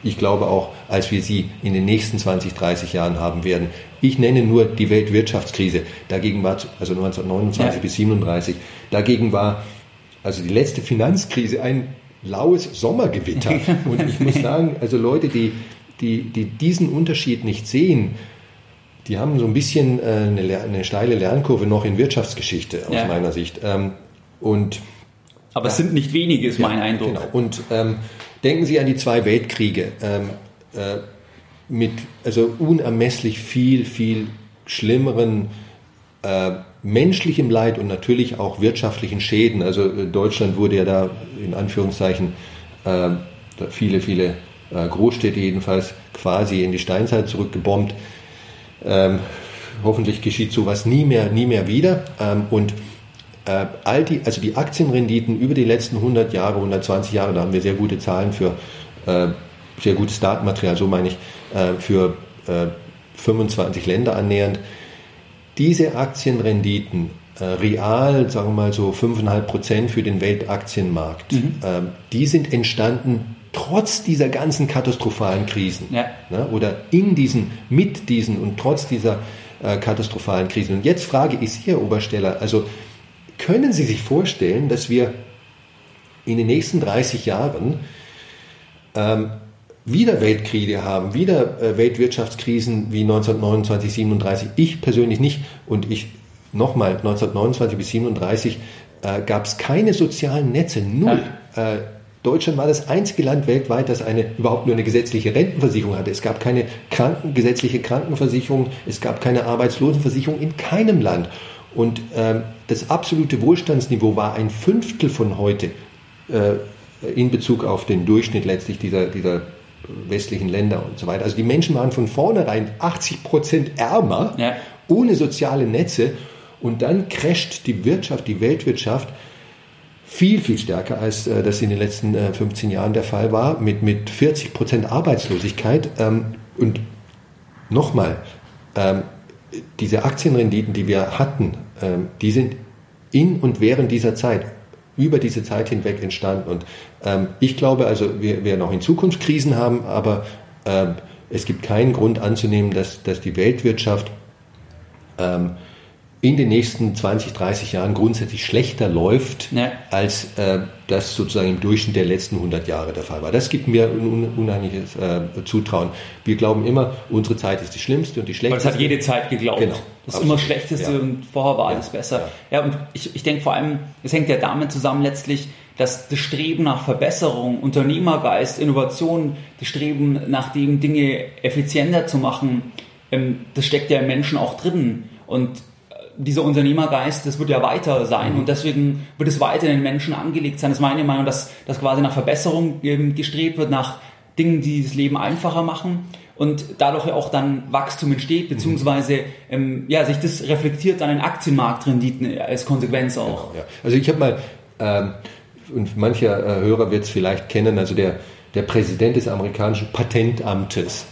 ich glaube auch, als wir sie in den nächsten 20, 30 Jahren haben werden. Ich nenne nur die Weltwirtschaftskrise. Dagegen war, also 1929 ja. bis 37, dagegen war also die letzte Finanzkrise ein laues Sommergewitter. Und ich muss sagen, also Leute, die, die, die diesen Unterschied nicht sehen, die haben so ein bisschen äh, eine, eine steile Lernkurve noch in Wirtschaftsgeschichte aus ja. meiner Sicht. Ähm, und aber es sind nicht wenige, ist ja, mein Eindruck. Genau. Und ähm, denken Sie an die zwei Weltkriege ähm, äh, mit also unermesslich viel, viel schlimmeren äh, menschlichem Leid und natürlich auch wirtschaftlichen Schäden. Also äh, Deutschland wurde ja da in Anführungszeichen äh, viele, viele äh, Großstädte jedenfalls quasi in die Steinzeit zurückgebombt. Ähm, hoffentlich geschieht sowas nie mehr, nie mehr wieder. Ähm, und all die, also die Aktienrenditen über die letzten 100 Jahre, 120 Jahre, da haben wir sehr gute Zahlen für, äh, sehr gutes Datenmaterial, so meine ich, äh, für 25 Länder annähernd diese Aktienrenditen äh, real, sagen wir mal so 5,5 Prozent für den Weltaktienmarkt, mhm. ähm, die sind entstanden trotz dieser ganzen katastrophalen Krisen ja. ne, oder in diesen, mit diesen und trotz dieser äh, katastrophalen Krisen. Und jetzt frage ich Sie, Herr Obersteller, also können Sie sich vorstellen, dass wir in den nächsten 30 Jahren ähm, wieder Weltkriege haben, wieder äh, Weltwirtschaftskrisen wie 1929, 37. Ich persönlich nicht. Und ich nochmal, 1929 bis 37 äh, gab es keine sozialen Netze, null. Ja. Äh, Deutschland war das einzige Land weltweit, das eine, überhaupt nur eine gesetzliche Rentenversicherung hatte. Es gab keine Kranken, gesetzliche Krankenversicherung, es gab keine Arbeitslosenversicherung in keinem Land. Und ähm, das absolute Wohlstandsniveau war ein Fünftel von heute äh, in Bezug auf den Durchschnitt letztlich dieser, dieser westlichen Länder und so weiter. Also die Menschen waren von vornherein 80 Prozent ärmer, ja. ohne soziale Netze. Und dann crasht die Wirtschaft, die Weltwirtschaft viel, viel stärker, als äh, das in den letzten äh, 15 Jahren der Fall war, mit, mit 40 Prozent Arbeitslosigkeit. Ähm, und nochmal, ähm, diese Aktienrenditen, die wir hatten, ähm, die sind in und während dieser Zeit über diese Zeit hinweg entstanden. Und ähm, ich glaube, also wir werden auch in Zukunft Krisen haben, aber ähm, es gibt keinen Grund anzunehmen, dass, dass die Weltwirtschaft ähm, in den nächsten 20, 30 Jahren grundsätzlich schlechter läuft, ja. als äh, das sozusagen im Durchschnitt der letzten 100 Jahre der Fall war. Das gibt mir ein unheimliches äh, Zutrauen. Wir glauben immer, unsere Zeit ist die schlimmste und die schlechteste. Weil es hat jede Zeit geglaubt. Genau. Das ist immer schlechteste ja. und vorher war alles besser. Ja, und ich, ich denke vor allem, es hängt ja damit zusammen letztlich, dass das Streben nach Verbesserung, Unternehmergeist, Innovation, das Streben nach dem, Dinge effizienter zu machen, ähm, das steckt ja im Menschen auch drin. Und dieser Unternehmergeist, das wird ja weiter sein mhm. und deswegen wird es weiter in den Menschen angelegt sein. Das ist meine Meinung, dass, dass quasi nach Verbesserung gestrebt wird, nach Dingen, die das Leben einfacher machen und dadurch ja auch dann Wachstum entsteht, beziehungsweise ähm, ja, sich das reflektiert an den Aktienmarktrenditen als Konsequenz auch. Genau, ja. Also ich habe mal, ähm, und mancher äh, Hörer wird es vielleicht kennen, also der, der Präsident des amerikanischen Patentamtes.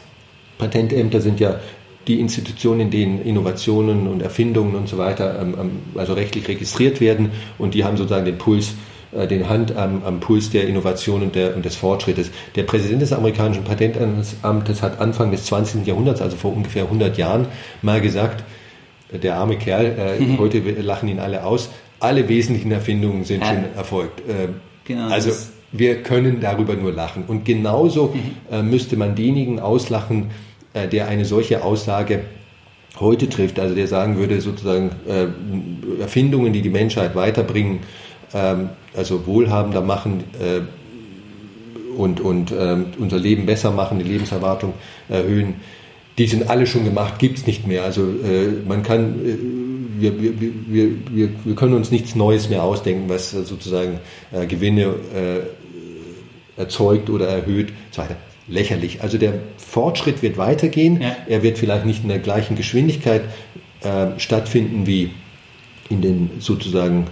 Patentämter sind ja die Institutionen, in denen Innovationen und Erfindungen und so weiter ähm, ähm, also rechtlich registriert werden und die haben sozusagen den Puls, äh, den Hand am, am Puls der Innovation und, der, und des Fortschrittes. Der Präsident des amerikanischen Patentamtes hat Anfang des 20. Jahrhunderts, also vor ungefähr 100 Jahren, mal gesagt, der arme Kerl, äh, mhm. heute lachen ihn alle aus, alle wesentlichen Erfindungen sind ja. schon erfolgt. Äh, genau, also wir können darüber nur lachen. Und genauso mhm. äh, müsste man diejenigen auslachen, äh, der eine solche Aussage heute trifft, also der sagen würde, sozusagen äh, Erfindungen, die die Menschheit weiterbringen, ähm, also wohlhabender machen äh, und, und äh, unser Leben besser machen, die Lebenserwartung erhöhen, die sind alle schon gemacht, gibt es nicht mehr. Also äh, man kann, äh, wir, wir, wir, wir, wir können uns nichts Neues mehr ausdenken, was sozusagen Gewinne erzeugt oder erhöht. Zweiter lächerlich. Also der Fortschritt wird weitergehen. Ja. Er wird vielleicht nicht in der gleichen Geschwindigkeit äh, stattfinden wie in den sozusagen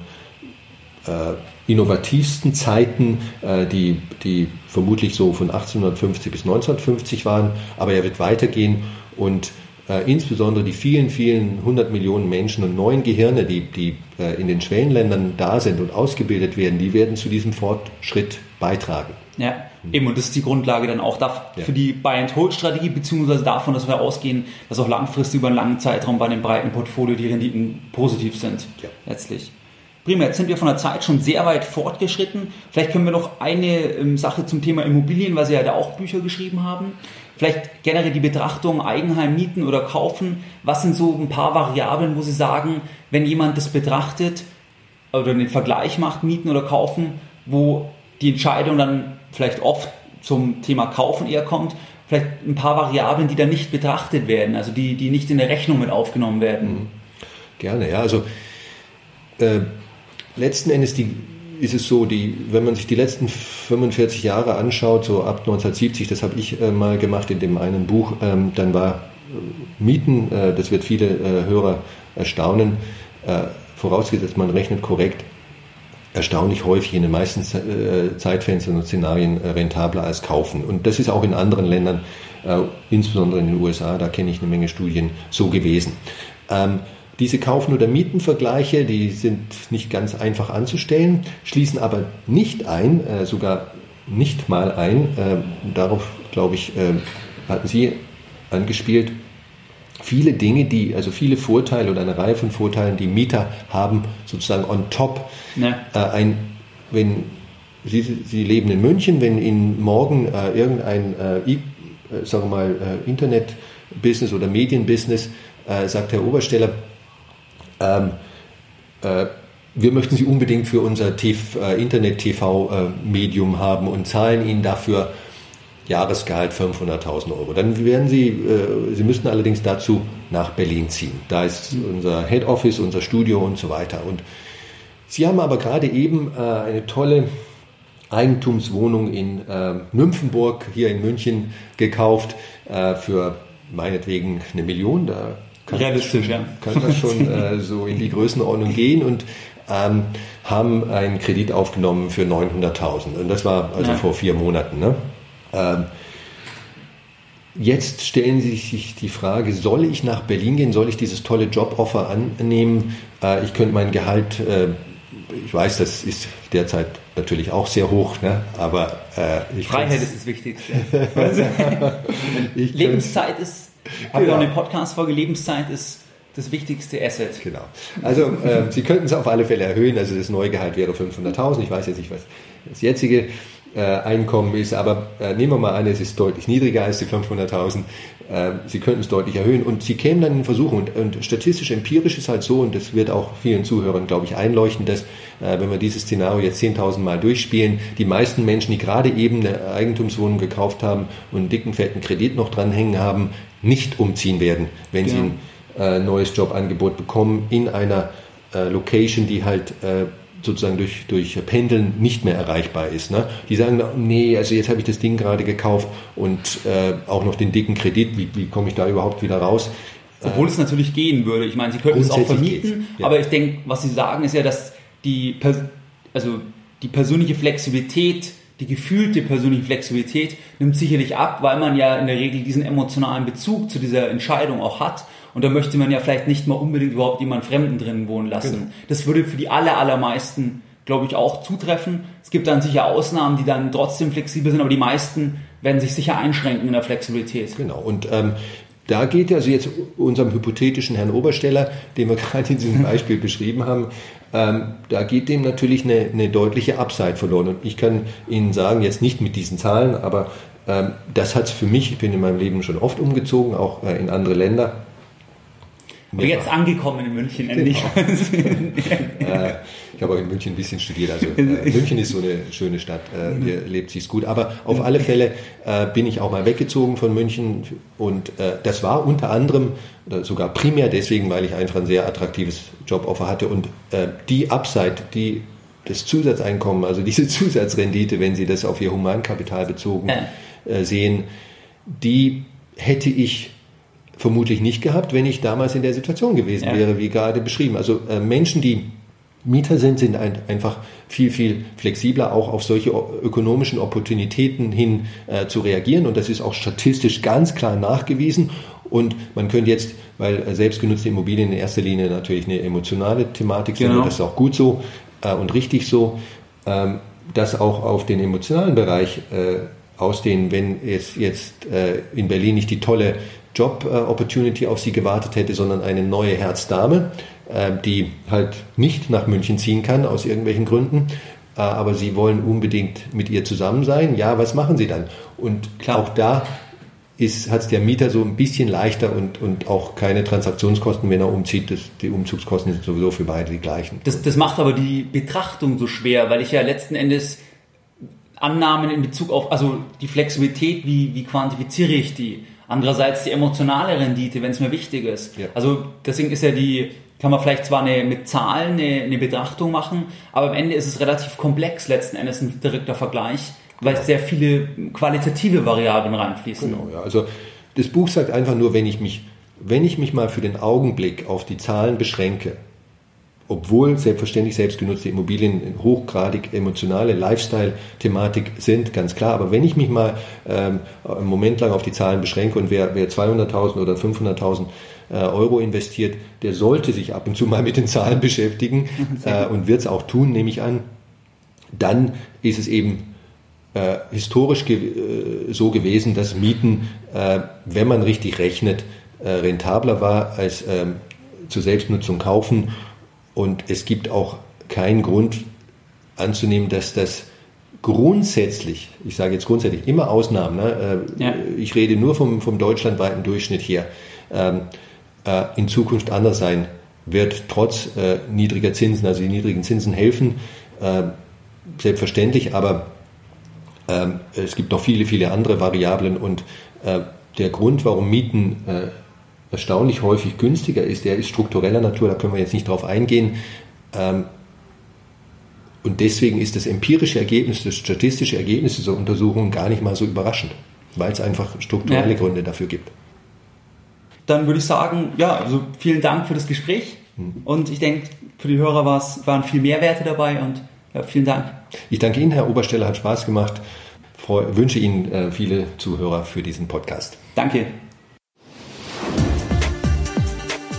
äh, innovativsten Zeiten, äh, die, die vermutlich so von 1850 bis 1950 waren. Aber er wird weitergehen und äh, insbesondere die vielen, vielen hundert Millionen Menschen und neuen Gehirne, die, die äh, in den Schwellenländern da sind und ausgebildet werden, die werden zu diesem Fortschritt beitragen. Ja, eben, und das ist die Grundlage dann auch für die Buy-and-Hold-Strategie, beziehungsweise davon, dass wir ausgehen, dass auch langfristig über einen langen Zeitraum bei dem breiten Portfolio die Renditen positiv sind, ja. letztlich. Prima, jetzt sind wir von der Zeit schon sehr weit fortgeschritten. Vielleicht können wir noch eine ähm, Sache zum Thema Immobilien, weil Sie ja da auch Bücher geschrieben haben. Vielleicht generell die Betrachtung Eigenheim mieten oder kaufen. Was sind so ein paar Variablen, wo Sie sagen, wenn jemand das betrachtet oder den Vergleich macht, mieten oder kaufen, wo die Entscheidung dann vielleicht oft zum Thema Kaufen eher kommt, vielleicht ein paar Variablen, die da nicht betrachtet werden, also die, die nicht in der Rechnung mit aufgenommen werden. Mhm. Gerne, ja. Also äh, letzten Endes die, ist es so, die, wenn man sich die letzten 45 Jahre anschaut, so ab 1970, das habe ich äh, mal gemacht in dem einen Buch, ähm, dann war äh, Mieten, äh, das wird viele äh, Hörer erstaunen, äh, vorausgesetzt man rechnet korrekt, erstaunlich häufig in den meisten äh, Zeitfenstern und Szenarien äh, rentabler als kaufen. Und das ist auch in anderen Ländern, äh, insbesondere in den USA, da kenne ich eine Menge Studien, so gewesen. Ähm, diese Kaufen- oder Mietenvergleiche, die sind nicht ganz einfach anzustellen, schließen aber nicht ein, sogar nicht mal ein, darauf glaube ich, hatten Sie angespielt, viele Dinge, die, also viele Vorteile oder eine Reihe von Vorteilen, die Mieter haben, sozusagen on top. Ja. Äh, ein, wenn Sie, Sie leben in München, wenn Ihnen morgen äh, irgendein äh, äh, sagen wir mal, äh, Internet-Business oder Medienbusiness äh, sagt Herr Obersteller, ähm, äh, wir möchten Sie unbedingt für unser äh, Internet-TV-Medium haben und zahlen Ihnen dafür Jahresgehalt 500.000 Euro. Dann werden Sie, äh, Sie müssten allerdings dazu nach Berlin ziehen. Da ist unser Head Office, unser Studio und so weiter. Und Sie haben aber gerade eben äh, eine tolle Eigentumswohnung in äh, Nymphenburg hier in München gekauft äh, für meinetwegen eine Million. Da kann Realistisch, ja. kann das schon äh, so in die Größenordnung gehen und ähm, haben einen Kredit aufgenommen für 900.000. Und das war also ja. vor vier Monaten. Ne? Ähm, jetzt stellen Sie sich die Frage, soll ich nach Berlin gehen? Soll ich dieses tolle Joboffer annehmen? Äh, ich könnte mein Gehalt, äh, ich weiß, das ist derzeit natürlich auch sehr hoch, ne? aber äh, Freiheit ist das Wichtigste. Lebenszeit ist, habe genau. ich auch eine Podcast-Folge, Lebenszeit ist das wichtigste Asset. Genau. Also äh, Sie könnten es auf alle Fälle erhöhen. Also das neue Gehalt wäre 500.000. Ich weiß jetzt nicht, was das jetzige äh, Einkommen ist, aber äh, nehmen wir mal an, es ist deutlich niedriger als die 500.000. Äh, Sie könnten es deutlich erhöhen und Sie kämen dann in Versuchung. Und, und statistisch, empirisch ist halt so, und das wird auch vielen Zuhörern, glaube ich, einleuchten, dass äh, wenn wir dieses Szenario jetzt 10.000 Mal durchspielen, die meisten Menschen, die gerade eben eine Eigentumswohnung gekauft haben und einen dicken, fetten Kredit noch dranhängen haben, nicht umziehen werden, wenn ja. sie ein äh, neues Jobangebot bekommen in einer äh, Location, die halt sozusagen durch, durch Pendeln nicht mehr erreichbar ist. Ne? Die sagen, nee, also jetzt habe ich das Ding gerade gekauft und äh, auch noch den dicken Kredit, wie, wie komme ich da überhaupt wieder raus? Obwohl es natürlich gehen würde. Ich meine, Sie könnten es auch vermieten, ja. aber ich denke, was Sie sagen, ist ja, dass die, also die persönliche Flexibilität, die gefühlte persönliche Flexibilität nimmt sicherlich ab, weil man ja in der Regel diesen emotionalen Bezug zu dieser Entscheidung auch hat. Und da möchte man ja vielleicht nicht mal unbedingt überhaupt jemand Fremden drinnen wohnen lassen. Genau. Das würde für die aller, allermeisten, glaube ich, auch zutreffen. Es gibt dann sicher Ausnahmen, die dann trotzdem flexibel sind, aber die meisten werden sich sicher einschränken in der Flexibilität. Genau. Und ähm, da geht also jetzt unserem hypothetischen Herrn Obersteller, den wir gerade in diesem Beispiel beschrieben haben, ähm, da geht dem natürlich eine, eine, deutliche Upside verloren. Und ich kann Ihnen sagen, jetzt nicht mit diesen Zahlen, aber ähm, das hat es für mich, ich bin in meinem Leben schon oft umgezogen, auch äh, in andere Länder, aber jetzt angekommen in München endlich. Genau. äh, ich habe auch in München ein bisschen studiert. Also äh, München ist so eine schöne Stadt. Äh, hier lebt sich's gut. Aber auf alle Fälle äh, bin ich auch mal weggezogen von München und das war unter anderem oder sogar primär deswegen, weil ich einfach ein sehr attraktives Joboffer hatte und die Upside, die das Zusatzeinkommen, also diese Zusatzrendite, wenn Sie das auf Ihr Humankapital bezogen sehen, die hätte ich vermutlich nicht gehabt, wenn ich damals in der Situation gewesen ja. wäre, wie gerade beschrieben. Also äh, Menschen, die Mieter sind, sind ein, einfach viel, viel flexibler, auch auf solche ökonomischen Opportunitäten hin äh, zu reagieren. Und das ist auch statistisch ganz klar nachgewiesen. Und man könnte jetzt, weil äh, selbstgenutzte Immobilien in erster Linie natürlich eine emotionale Thematik sind, genau. und das ist auch gut so äh, und richtig so, ähm, das auch auf den emotionalen Bereich äh, ausdehnen, wenn es jetzt äh, in Berlin nicht die tolle Job-Opportunity auf sie gewartet hätte, sondern eine neue Herzdame, äh, die halt nicht nach München ziehen kann aus irgendwelchen Gründen. Äh, aber sie wollen unbedingt mit ihr zusammen sein. Ja, was machen sie dann? Und Klar. auch da hat es der Mieter so ein bisschen leichter und, und auch keine Transaktionskosten, wenn er umzieht. Das, die Umzugskosten sind sowieso für beide die gleichen. Das, das macht aber die Betrachtung so schwer, weil ich ja letzten Endes Annahmen in Bezug auf, also die Flexibilität, wie, wie quantifiziere ich die? Andererseits die emotionale Rendite, wenn es mir wichtig ist. Ja. Also deswegen ist ja die, kann man vielleicht zwar eine, mit Zahlen eine, eine, Betrachtung machen, aber am Ende ist es relativ komplex letzten Endes ein direkter Vergleich, weil sehr viele qualitative Variablen reinfließen. Genau, ja. Also das Buch sagt einfach nur, wenn ich mich, wenn ich mich mal für den Augenblick auf die Zahlen beschränke, obwohl selbstverständlich selbstgenutzte Immobilien hochgradig emotionale Lifestyle-Thematik sind, ganz klar. Aber wenn ich mich mal ähm, einen Moment lang auf die Zahlen beschränke und wer, wer 200.000 oder 500.000 äh, Euro investiert, der sollte sich ab und zu mal mit den Zahlen beschäftigen äh, und wird es auch tun, nehme ich an. Dann ist es eben äh, historisch ge äh, so gewesen, dass Mieten, äh, wenn man richtig rechnet, rentabler war als ähm, zur Selbstnutzung kaufen und es gibt auch keinen Grund anzunehmen, dass das grundsätzlich, ich sage jetzt grundsätzlich immer Ausnahmen, ne? äh, ja. ich rede nur vom, vom deutschlandweiten Durchschnitt hier, ähm, äh, in Zukunft anders sein wird, trotz äh, niedriger Zinsen. Also die niedrigen Zinsen helfen, äh, selbstverständlich, aber ähm, es gibt noch viele, viele andere Variablen und äh, der Grund, warum Mieten äh, erstaunlich häufig günstiger ist, der ist struktureller Natur, da können wir jetzt nicht drauf eingehen. Ähm, und deswegen ist das empirische Ergebnis, das statistische Ergebnis dieser Untersuchung gar nicht mal so überraschend, weil es einfach strukturelle ja. Gründe dafür gibt. Dann würde ich sagen, ja, also vielen Dank für das Gespräch. Mhm. Und ich denke, für die Hörer waren viel Mehrwerte dabei und ja, vielen Dank. Ich danke Ihnen, Herr Obersteller, hat Spaß gemacht. Ich wünsche Ihnen äh, viele Zuhörer für diesen Podcast. Danke.